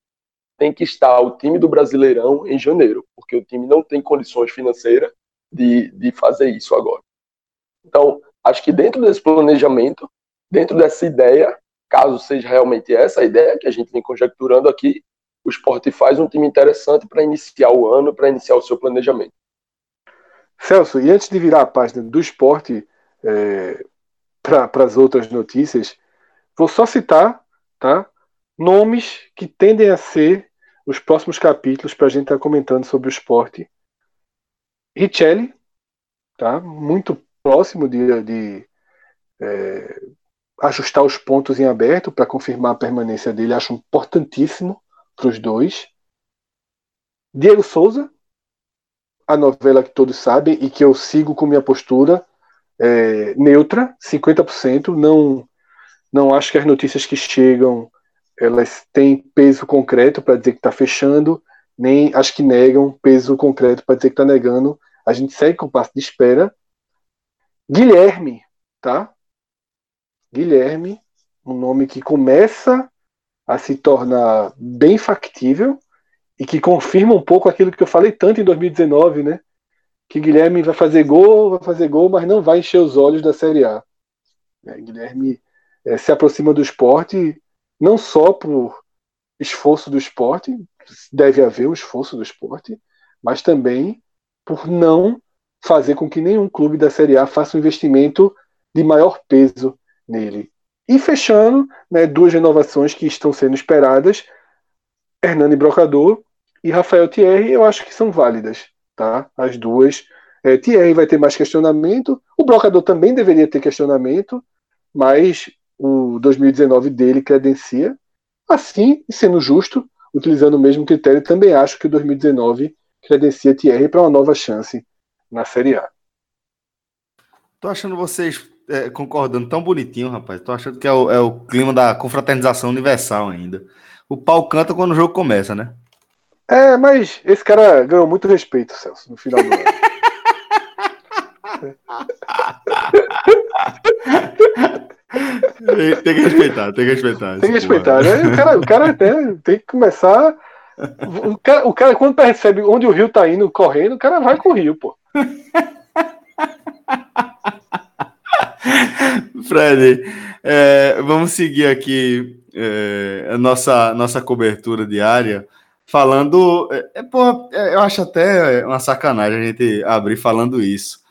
tem que estar o time do Brasileirão em janeiro, porque o time não tem condições financeiras de, de fazer isso agora. Então, acho que dentro desse planejamento, dentro dessa ideia, caso seja realmente essa a ideia que a gente vem conjecturando aqui, o esporte faz um time interessante para iniciar o ano, para iniciar o seu planejamento. Celso, e antes de virar a página do esporte é, para as outras notícias, vou só citar tá, nomes que tendem a ser os próximos capítulos para a gente estar tá comentando sobre o esporte. Richelli, tá, muito próximo de, de é, ajustar os pontos em aberto para confirmar a permanência dele, acho importantíssimo para os dois. Diego Souza, a novela que todos sabem e que eu sigo com minha postura é, neutra, 50%. Não, não acho que as notícias que chegam elas têm peso concreto para dizer que está fechando, nem as que negam peso concreto para dizer que está negando. A gente segue com o passo de espera. Guilherme, tá? Guilherme, um nome que começa a se tornar bem factível e que confirma um pouco aquilo que eu falei tanto em 2019, né? Que Guilherme vai fazer gol, vai fazer gol, mas não vai encher os olhos da Série A. É, Guilherme é, se aproxima do esporte não só por esforço do esporte, deve haver o esforço do esporte, mas também por não fazer com que nenhum clube da Série A faça um investimento de maior peso nele. E fechando, né, duas renovações que estão sendo esperadas, Hernani Brocador e Rafael Thierry, eu acho que são válidas, tá? As duas. É, Thierry vai ter mais questionamento, o Brocador também deveria ter questionamento, mas o 2019 dele credencia. Assim, sendo justo, utilizando o mesmo critério, também acho que o 2019 credencia Thierry para uma nova chance na Série A. Tô achando vocês é, concordando tão bonitinho, rapaz. Tô achando que é o, é o clima da confraternização universal ainda. O pau canta quando o jogo começa, né? É, mas esse cara ganhou muito respeito, Celso, no final do ano. tem que respeitar, tem que respeitar. Tem que respeitar, né? O cara, o cara tem, tem que começar. O cara, o cara, quando percebe onde o rio tá indo correndo, o cara vai com o rio, pô. Fred, é, vamos seguir aqui é, a nossa, nossa cobertura diária falando. É, é porra, é, eu acho até uma sacanagem a gente abrir falando isso.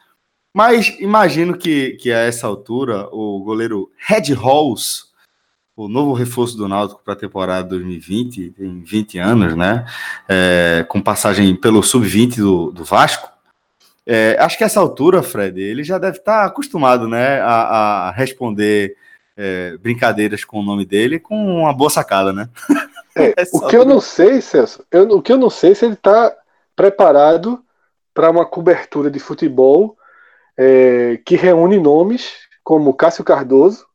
Mas imagino que, que a essa altura o goleiro Red Halls, o novo reforço do Náutico para a temporada 2020, tem 20 anos, né? É, com passagem pelo sub-20 do, do Vasco. É, acho que essa altura, Fred, ele já deve estar acostumado né, a, a responder é, brincadeiras com o nome dele com uma boa sacada, né? É, o que eu não sei, Celso, eu, o que eu não sei é se ele está preparado para uma cobertura de futebol é, que reúne nomes como Cássio Cardoso,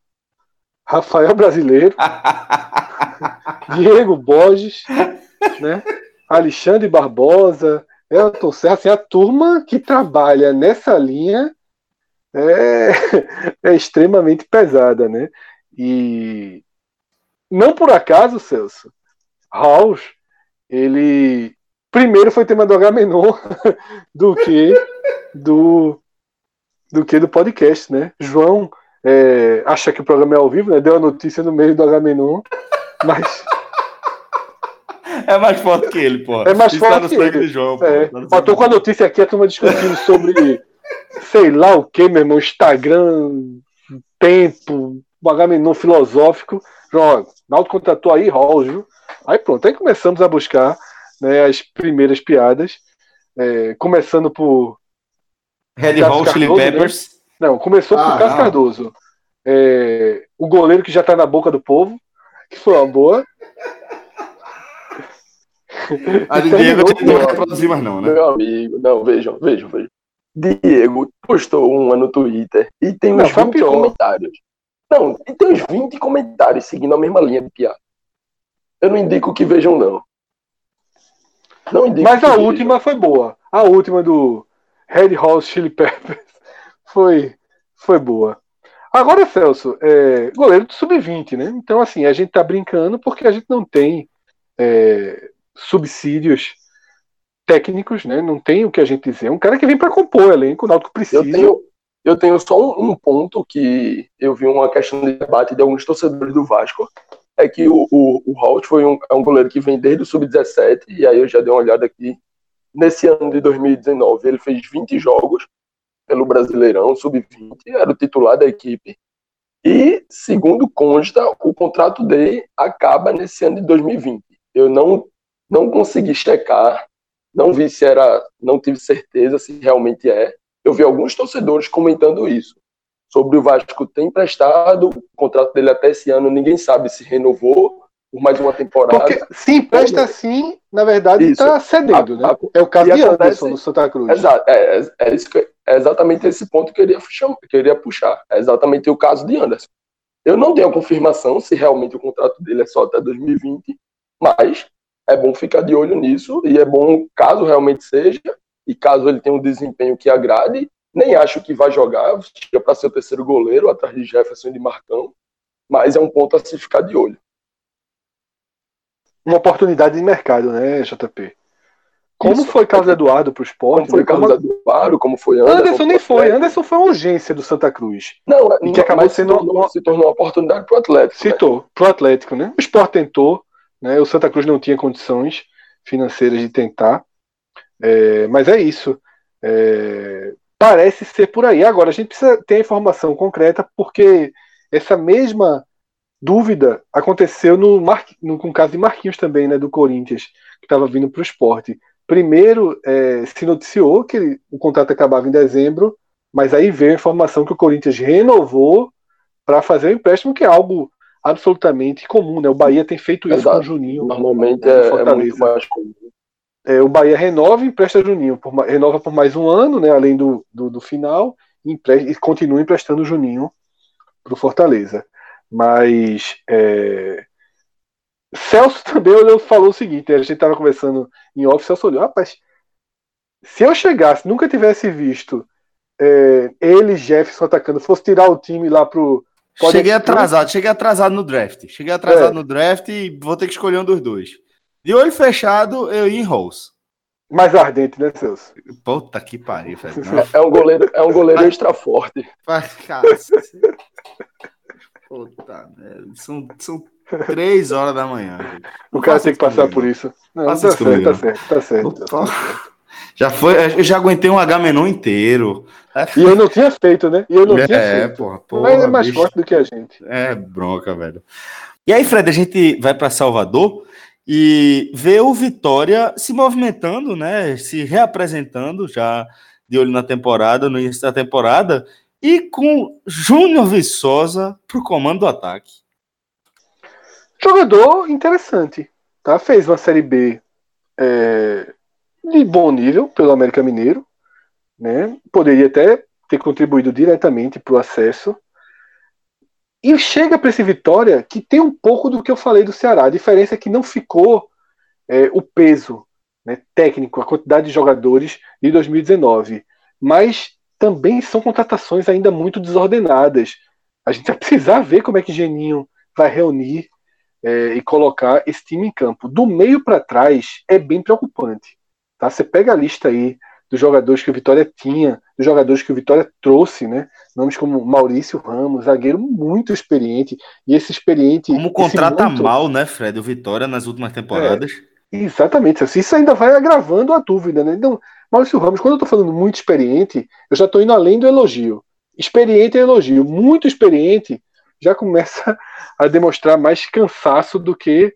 Rafael Brasileiro, Diego Borges, né, Alexandre Barbosa, Elton Serra, assim, a turma que trabalha nessa linha é, é extremamente pesada, né? E não por acaso, Celso, House, ele primeiro foi tema do Agamenon do que do do que do podcast, né? João é, acha que o programa é ao vivo, né? Deu a notícia no meio do Agamenon, mas é mais forte que ele, pô. É mais Isso forte tá que ele. João, é. Tá tô com a notícia aqui, a turma discutindo sobre sei lá o que, meu irmão, Instagram, tempo, Agamenon filosófico. João, Naldo contratou aí Halls, viu? Aí pronto, aí começamos a buscar né, as primeiras piadas, é, começando por Red Hall Chili? Peppers. Né? Não, começou ah, por Cássio Cardoso. É, o goleiro que já tá na boca do povo, que foi uma boa. A de Diego não vai produzir mais, não, né? Meu amigo, não, vejam, vejam, vejam. Diego postou uma no Twitter e tem uns não, 20 comentários. Não, e tem uns 20 comentários seguindo a mesma linha de piada. Eu não indico que vejam, não. não indico Mas a vejam. última foi boa. A última do Red House Chili Peppers foi, foi boa. Agora, Celso, é, goleiro do sub-20, né? Então, assim, a gente tá brincando porque a gente não tem é, subsídios técnicos, né? Não tem o que a gente dizer. É um cara que vem para compor o elenco, o Náutico precisa. Eu tenho, eu tenho só um, um, ponto que eu vi uma questão de debate de alguns torcedores do Vasco. É que o, o, o Holt foi um, é um goleiro que vem desde o sub-17, e aí eu já dei uma olhada aqui. Nesse ano de 2019, ele fez 20 jogos pelo Brasileirão, sub-20, era o titular da equipe. E, segundo consta, o contrato dele acaba nesse ano de 2020. Eu não, não consegui checar, não vi se era, não tive certeza se realmente é. Eu vi alguns torcedores comentando isso. Sobre o Vasco ter emprestado, o contrato dele até esse ano, ninguém sabe se renovou por mais uma temporada. Porque se empresta assim, na verdade, está cedendo, né? É o caso de Anderson no Santa Cruz. Exato, é, é, é, que, é exatamente esse ponto que eu queria, que eu queria puxar. É exatamente o caso de Anderson. Eu não tenho a confirmação se realmente o contrato dele é só até 2020, mas é bom ficar de olho nisso e é bom, caso realmente seja, e caso ele tenha um desempenho que agrade, nem acho que vai jogar, chega para ser o terceiro goleiro atrás de Jefferson e de Marcão, mas é um ponto a se ficar de olho. Uma oportunidade de mercado, né, JP? Como Isso. foi Carlos Eduardo para o esporte? Como foi né? Carlos como... Eduardo, como foi Anderson? Anderson nem foi. Anderson foi uma urgência do Santa Cruz. Não, e que acabou sendo se tornou, uma... se tornou uma oportunidade para o Atlético. Citou, né? para o Atlético, né? O esporte tentou, né? O Santa Cruz não tinha condições financeiras de tentar. É, mas é isso. É, parece ser por aí. Agora, a gente precisa ter informação concreta, porque essa mesma dúvida aconteceu no, Mar... no com o caso de Marquinhos também, né? Do Corinthians, que estava vindo para o esporte. Primeiro, é, se noticiou que ele, o contrato acabava em dezembro, mas aí veio a informação que o Corinthians renovou para fazer o empréstimo, que é algo absolutamente comum. Né? O Bahia tem feito isso Exato. com o Juninho. Normalmente é, é, muito mais comum. É, o Bahia renova e empresta Juninho, por, renova por mais um ano, né, além do, do, do final, e, e continua emprestando Juninho para o Fortaleza. Mas é, Celso também olhou, falou o seguinte: a gente estava conversando em off, Celso olhou, rapaz, se eu chegasse, nunca tivesse visto é, ele, Jefferson atacando, fosse tirar o time lá pro. Cheguei atrasado, cheguei atrasado no draft. Cheguei atrasado é. no draft e vou ter que escolher um dos dois. De olho fechado, eu ia em Rose. Mais ardente, né, Celso? Puta que pariu, velho. É um goleiro, é um goleiro extra forte. Cara, Puta, são, são Três horas da manhã. O cara tem que passar comigo. por isso. Não, tá certo, tá certo, tá certo, tá certo. Já foi, eu já aguentei um H-Menon inteiro. E eu não tinha feito, né? E eu não é, tinha feito. Porra, porra, Mas é mais bicho. forte do que a gente. É bronca, velho. E aí, Fred, a gente vai para Salvador e vê o Vitória se movimentando, né? Se reapresentando já de olho na temporada, no início da temporada, e com Júnior Viçosa para o comando do ataque. Jogador interessante, tá? Fez uma Série B é, de bom nível pelo América Mineiro, né? Poderia até ter contribuído diretamente para o acesso. E chega para esse Vitória que tem um pouco do que eu falei do Ceará. A diferença é que não ficou é, o peso né, técnico, a quantidade de jogadores de 2019. Mas também são contratações ainda muito desordenadas. A gente vai precisar ver como é que Geninho vai reunir é, e colocar esse time em campo. Do meio para trás é bem preocupante. Tá? Você pega a lista aí dos jogadores que o Vitória tinha, dos jogadores que o Vitória trouxe, né? Nomes como Maurício Ramos, zagueiro muito experiente, e esse experiente. Como contrata muito... mal, né, Fred? O Vitória nas últimas temporadas. É, exatamente. Assim, isso ainda vai agravando a dúvida, né? Então, Maurício Ramos, quando eu tô falando muito experiente, eu já tô indo além do elogio. Experiente é elogio. Muito experiente já começa a demonstrar mais cansaço do que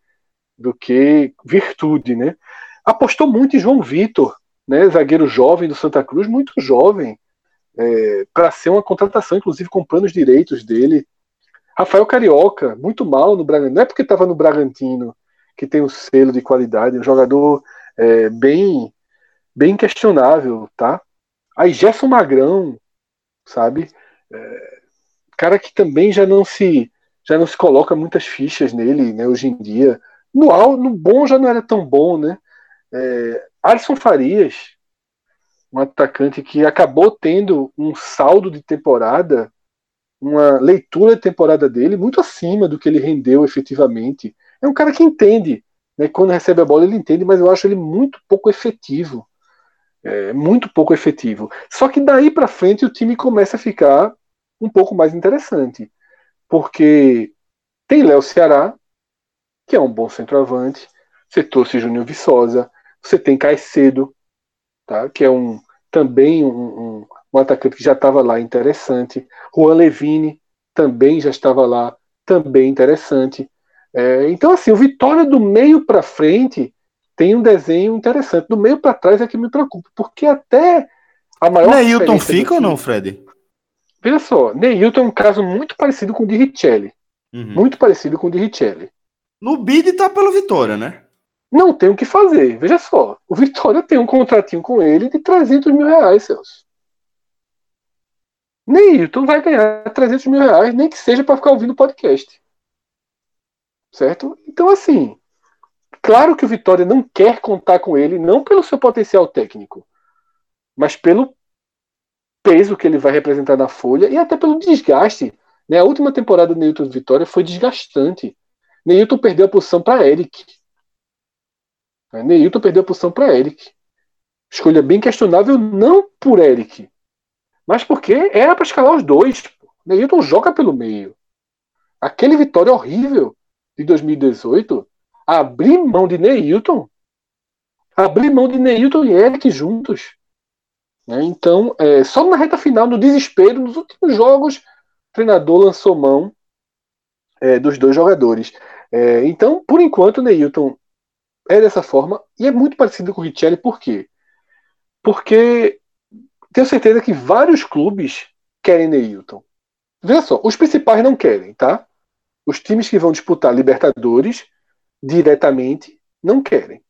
do que virtude, né? Apostou muito em João Vitor, né, zagueiro jovem do Santa Cruz, muito jovem, é, para ser uma contratação, inclusive comprando os direitos dele. Rafael Carioca, muito mal no Bragantino. Não é porque estava no Bragantino que tem um selo de qualidade, um jogador é, bem, bem questionável, tá? Aí Gerson Magrão, sabe? É, cara que também já não se já não se coloca muitas fichas nele, né? Hoje em dia, no no bom já não era tão bom, né? É, Alisson Farias, um atacante que acabou tendo um saldo de temporada, uma leitura de temporada dele muito acima do que ele rendeu efetivamente. É um cara que entende, né? quando recebe a bola ele entende, mas eu acho ele muito pouco efetivo. É, muito pouco efetivo. Só que daí para frente o time começa a ficar um pouco mais interessante, porque tem Léo Ceará, que é um bom centroavante, você trouxe Júnior Viçosa, você tem Caicedo, tá? que é um também um, um, um atacante que já estava lá interessante. Juan Levine também já estava lá, também interessante. É, então, assim, o Vitória do meio para frente tem um desenho interessante. Do meio para trás é que me preocupa, porque até a maior. Neilton fica ou não, Fred? Veja só, Neilton é um caso muito parecido com o de Richelli. Uhum. Muito parecido com o de Richelli. No bid tá pelo Vitória, né? Não tem o que fazer. Veja só, o Vitória tem um contratinho com ele de 300 mil reais, Celso. Neilton vai ganhar 300 mil reais, nem que seja para ficar ouvindo podcast. Certo? Então, assim, claro que o Vitória não quer contar com ele, não pelo seu potencial técnico, mas pelo peso que ele vai representar na folha e até pelo desgaste. Né? A última temporada do Neilton Vitória foi desgastante. Neilton perdeu a posição para Eric. Neilton perdeu a posição para Eric. Escolha bem questionável, não por Eric, mas porque era para escalar os dois. Neilton joga pelo meio. Aquele vitória horrível de 2018, abrir mão de Neilton, abrir mão de Neilton e Eric juntos. Né? Então, é, só na reta final, no desespero, nos últimos jogos, o treinador lançou mão é, dos dois jogadores. É, então, por enquanto, Neilton é dessa forma e é muito parecido com o Richelli, por quê? Porque tenho certeza que vários clubes querem Neilton. Veja só, os principais não querem, tá? Os times que vão disputar Libertadores diretamente não querem.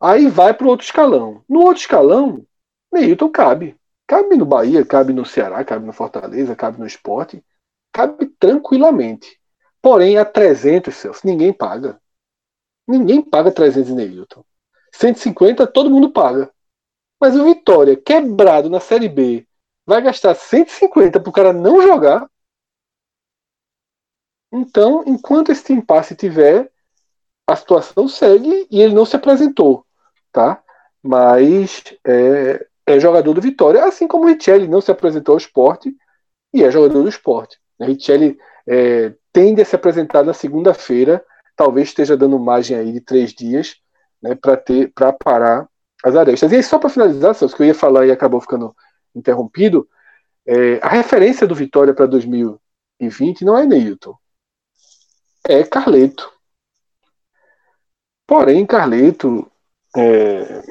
Aí vai para o outro escalão. No outro escalão, Neilton cabe. Cabe no Bahia, cabe no Ceará, cabe no Fortaleza, cabe no esporte. Cabe tranquilamente. Porém, a 300, Celso, ninguém paga. Ninguém paga 300 em Neilton. 150 todo mundo paga. Mas o Vitória, quebrado na Série B, vai gastar 150 para o cara não jogar. Então, enquanto esse impasse tiver, a situação segue e ele não se apresentou, tá? Mas é, é jogador do Vitória, assim como o Richelli não se apresentou ao esporte e é jogador do esporte. O Richelli é, tende a se apresentar na segunda-feira talvez esteja dando margem aí de três dias né, para ter para parar as arestas. E aí, só para finalizar, Celso, que eu ia falar e acabou ficando interrompido, é, a referência do Vitória para 2020 não é Neilton, é Carleto. Porém, Carleto é,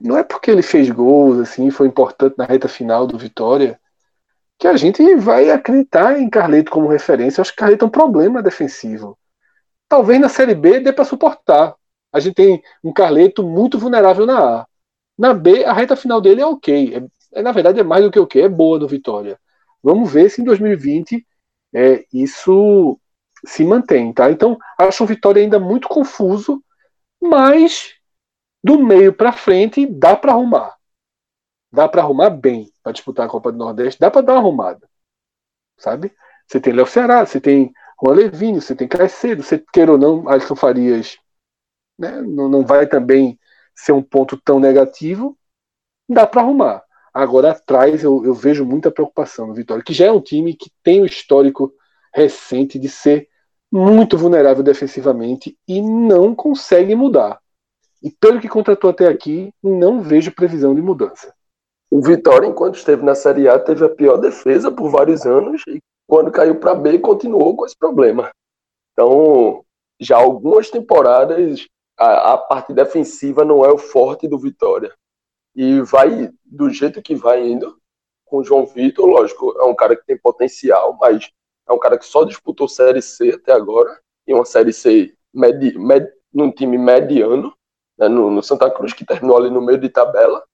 não é porque ele fez gols, assim, foi importante na reta final do Vitória, que a gente vai acreditar em Carleto como referência. Eu acho que Carleto é um problema defensivo talvez na Série B dê para suportar. A gente tem um Carleto muito vulnerável na A. Na B, a reta final dele é ok. É, é, na verdade, é mais do que ok, é boa no Vitória. Vamos ver se em 2020 é, isso se mantém. Tá? Então, acho o Vitória ainda muito confuso, mas do meio para frente dá para arrumar. Dá para arrumar bem para disputar a Copa do Nordeste, dá para dar uma arrumada. Sabe? Você tem Léo Ceará, você tem Juan Levine, você tem Caicedo, você queira ou não, Alisson Farias né, não, não vai também ser um ponto tão negativo, dá para arrumar. Agora atrás eu, eu, vejo muita preocupação no Vitória, que já é um time que tem o um histórico recente de ser muito vulnerável defensivamente e não consegue mudar. E pelo que contratou até aqui, não vejo previsão de mudança. O Vitória, enquanto esteve na Série A, teve a pior defesa por vários anos e quando caiu para B, continuou com esse problema. Então, já algumas temporadas, a, a, parte defensiva não é o forte do Vitória. E vai do jeito que vai indo, com o João Vitor, lógico, é um cara que tem potencial, mas é um cara que só disputou Série C até agora, e uma Série C med, med, num time mediano, né, no, no, Santa Cruz, que terminou ali no meio de tabela.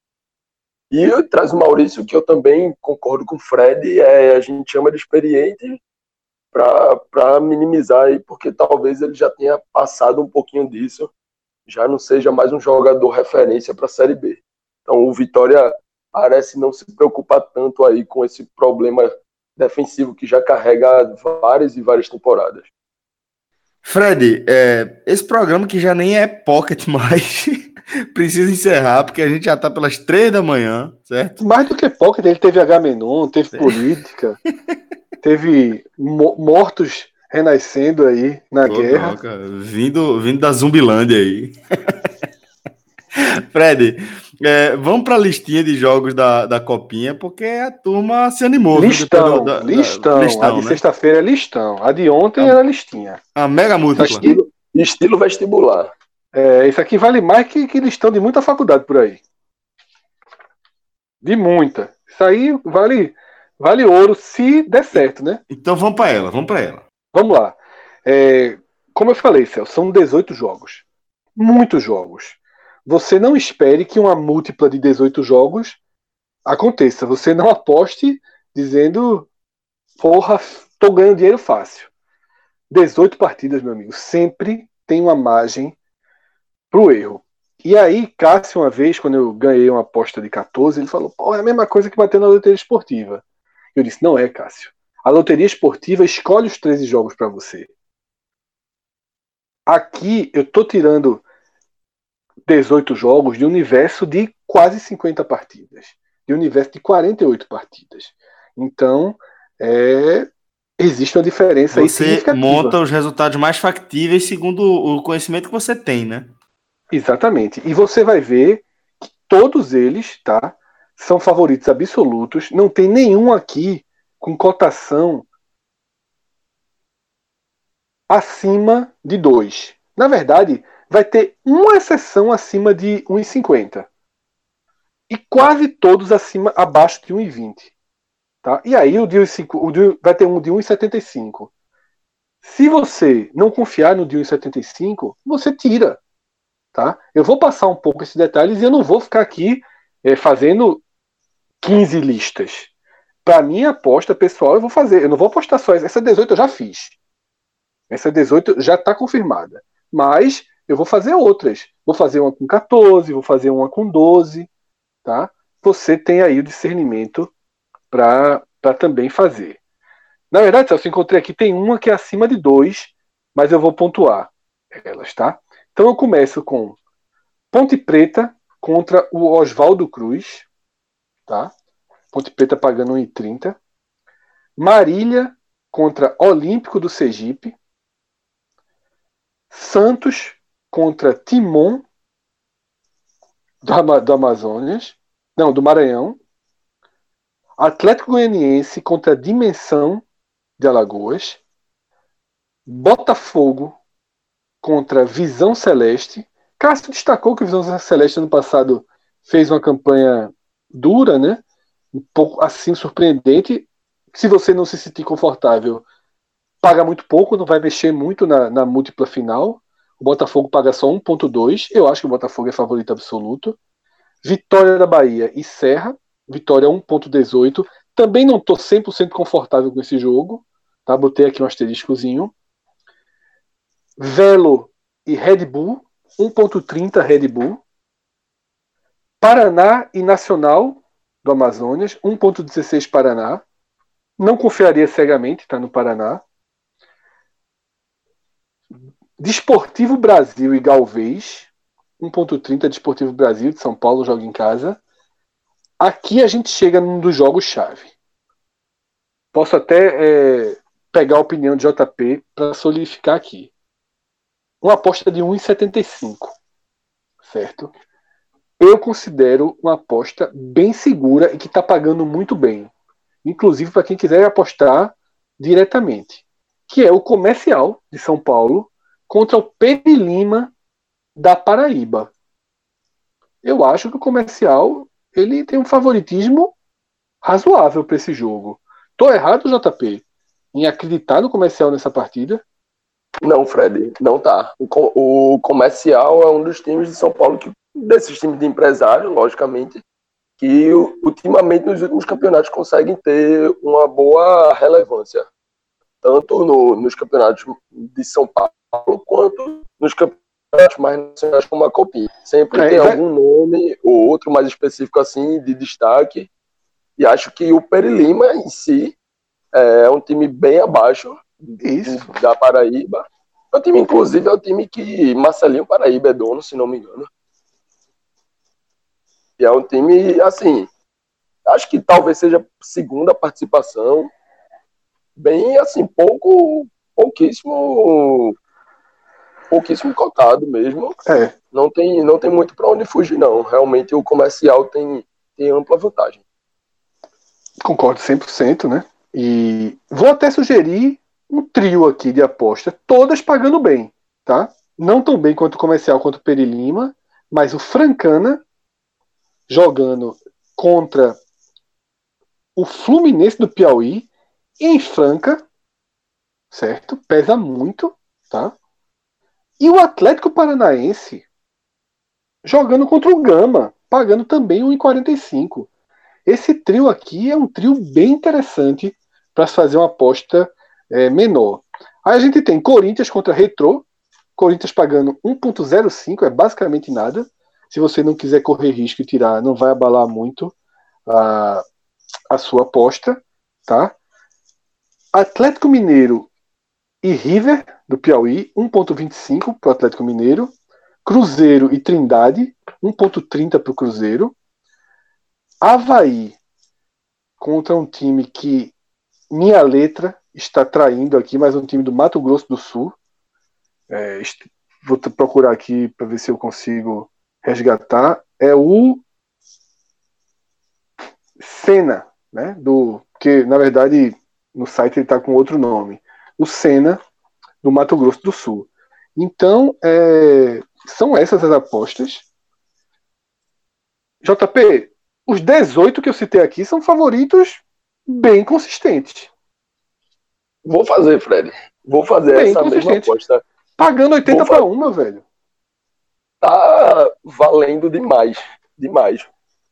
E traz o Maurício, que eu também concordo com o Fred, é, a gente chama de experiente para minimizar aí, porque talvez ele já tenha passado um pouquinho disso, já não seja mais um jogador referência para a Série B. Então o Vitória parece não se preocupar tanto aí com esse problema defensivo que já carrega várias e várias temporadas. Fred, é, esse programa que já nem é pocket mais, precisa encerrar, porque a gente já está pelas três da manhã, certo? Mais do que pocket, ele teve H-Menon, teve Sim. política, teve mortos renascendo aí na Pô, guerra. Não, vindo, vindo da Zumbilândia aí. Fred, é, vamos para a listinha de jogos da, da Copinha, porque a turma se animou. Listão, da, listão. Da, listão. A de né? sexta-feira é listão. A de ontem a, era listinha. A mega múltipla. Estilo, estilo vestibular. É, isso aqui vale mais que, que listão de muita faculdade por aí. De muita. Isso aí vale, vale ouro se der certo, né? Então vamos para ela, vamos para ela. Vamos lá. É, como eu falei, Celso, são 18 jogos. Muitos jogos você não espere que uma múltipla de 18 jogos aconteça. Você não aposte dizendo, porra, tô ganhando dinheiro fácil. 18 partidas, meu amigo, sempre tem uma margem pro erro. E aí, Cássio, uma vez, quando eu ganhei uma aposta de 14, ele falou: Pô, é a mesma coisa que bater na loteria esportiva. Eu disse: Não é, Cássio. A loteria esportiva escolhe os 13 jogos para você. Aqui eu tô tirando 18 jogos de universo de quase 50 partidas, de um universo de 48 partidas. Então, é, existe uma diferença você aí monta os resultados mais factíveis segundo o conhecimento que você tem, né? Exatamente. E você vai ver que todos eles, tá, são favoritos absolutos. Não tem nenhum aqui com cotação acima de 2. Na verdade, vai ter uma exceção acima de 1,50 e quase todos acima abaixo de 1,20. Tá? E aí o de, o de, vai ter um de 1,75. Se você não confiar no de 1,75, você tira. Tá? Eu vou passar um pouco esses detalhes e eu não vou ficar aqui é, fazendo 15 listas. Para minha aposta pessoal, eu vou fazer. Eu não vou apostar só essa. Essa 18 eu já fiz. Essa 18 já está confirmada. Mas eu vou fazer outras. Vou fazer uma com 14, vou fazer uma com 12, tá? Você tem aí o discernimento para também fazer. Na verdade, eu encontrei aqui, tem uma que é acima de 2, mas eu vou pontuar elas, tá? Então eu começo com Ponte Preta contra o Oswaldo Cruz, tá? Ponte Preta pagando 1,30. Marília contra Olímpico do Sergipe. Santos contra Timon do, do Amazonas, não, do Maranhão. Atlético Goianiense contra Dimensão de Alagoas. Botafogo contra Visão Celeste. Cássio destacou que o Visão Celeste ano passado fez uma campanha dura, né? Um pouco assim surpreendente. Se você não se sentir confortável, paga muito pouco, não vai mexer muito na, na múltipla final. O Botafogo paga só 1,2. Eu acho que o Botafogo é favorito absoluto. Vitória da Bahia e Serra. Vitória 1,18. Também não estou 100% confortável com esse jogo. Tá? Botei aqui um asteriscozinho. Velo e Red Bull. 1,30 Red Bull. Paraná e Nacional do Amazonas. 1,16 Paraná. Não confiaria cegamente, tá no Paraná. Desportivo Brasil e Galvez. 1.30 Desportivo Brasil de São Paulo joga em casa. Aqui a gente chega num dos jogos-chave. Posso até é, pegar a opinião de JP para solidificar aqui. Uma aposta de 1,75. Certo? Eu considero uma aposta bem segura e que está pagando muito bem. Inclusive para quem quiser apostar diretamente. Que é o comercial de São Paulo contra o Pedro Lima da Paraíba. Eu acho que o comercial ele tem um favoritismo razoável para esse jogo. Tô errado, JP, em acreditar no comercial nessa partida? Não, Fred, não tá. O, o comercial é um dos times de São Paulo que desses times de empresário, logicamente, que ultimamente nos últimos campeonatos conseguem ter uma boa relevância, tanto no, nos campeonatos de São Paulo quanto nos campeonatos mais nacionais como a Copinha. Sempre é, tem é... algum nome ou outro mais específico assim de destaque. E acho que o Perilima em si é um time bem abaixo Isso. da Paraíba. O time, inclusive, é o time que Marcelinho Paraíba é dono, se não me engano. E é um time, assim, acho que talvez seja segunda participação, bem, assim, pouco, pouquíssimo, pouquíssimo cotado mesmo. É. Não tem, não tem muito para onde fugir, não. Realmente o comercial tem, tem ampla vantagem. Concordo 100%, né? E vou até sugerir um trio aqui de aposta, todas pagando bem, tá? Não tão bem quanto o comercial, quanto o Perilima, mas o Francana jogando contra o Fluminense do Piauí em Franca, certo? Pesa muito, tá? E o Atlético Paranaense jogando contra o Gama, pagando também 1,45. Esse trio aqui é um trio bem interessante para se fazer uma aposta é, menor. Aí a gente tem Corinthians contra Retrô, Corinthians pagando 1,05, é basicamente nada se você não quiser correr risco e tirar, não vai abalar muito a, a sua aposta, tá? Atlético Mineiro e River do Piauí, 1.25 para o Atlético Mineiro. Cruzeiro e Trindade, 1.30 para o Cruzeiro. Havaí contra um time que minha letra está traindo aqui, mas um time do Mato Grosso do Sul. É, vou procurar aqui para ver se eu consigo resgatar é o Senna, né? Do que na verdade no site ele está com outro nome, o Senna do Mato Grosso do Sul. Então é, são essas as apostas. JP, os 18 que eu citei aqui são favoritos bem consistentes. Vou fazer, Fred. Vou fazer bem essa mesma aposta. Pagando 80 para uma, velho tá valendo demais, demais.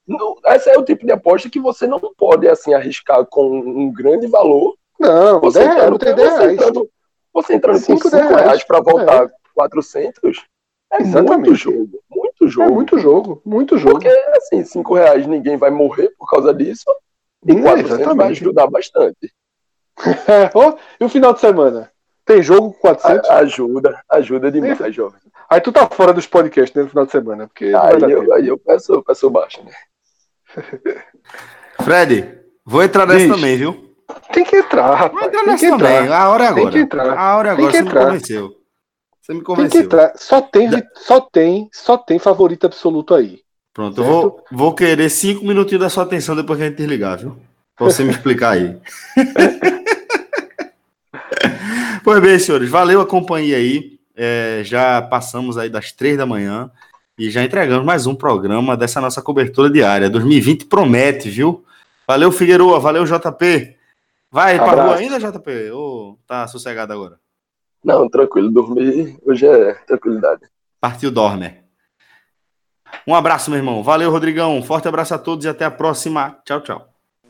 Não, essa é o tipo de aposta que você não pode assim arriscar com um grande valor. Não, você 10, entrando, você reais. entrando, você entrando com 5 reais para voltar é. 400, é Exatamente. muito jogo, muito jogo. É muito jogo, muito jogo. Porque assim, 5 reais ninguém vai morrer por causa disso, e 400 é, vai ajudar bastante. oh, e o final de semana? Tem jogo com 400? A, ajuda, ajuda demais, Tem. jovem. Aí tu tá fora dos podcasts né, no final de semana. Porque aí, eu, aí eu peço, peço baixo, né? Fred, vou entrar nessa Diz, também, viu? Tem que entrar, rapaz. Vou entrar nessa também. Entrar. A hora é agora. Tem que entrar. A hora é agora. Você entrar. me convenceu. Você me convenceu. Tem que entrar. Só tem, só tem, só tem favorito absoluto aí. Pronto, certo? eu vou, vou querer cinco minutinhos da sua atenção depois que a gente desligar, viu? Pra você me explicar aí. pois bem, senhores, valeu a companhia aí. É, já passamos aí das três da manhã e já entregamos mais um programa dessa nossa cobertura diária. 2020 promete, viu? Valeu, Figueroa, valeu, JP. Vai Abraço. pra rua ainda, JP? Ou tá sossegado agora? Não, tranquilo, dormir hoje é tranquilidade. Partiu, dorme. Um abraço, meu irmão. Valeu, Rodrigão. Forte abraço a todos e até a próxima. Tchau, tchau.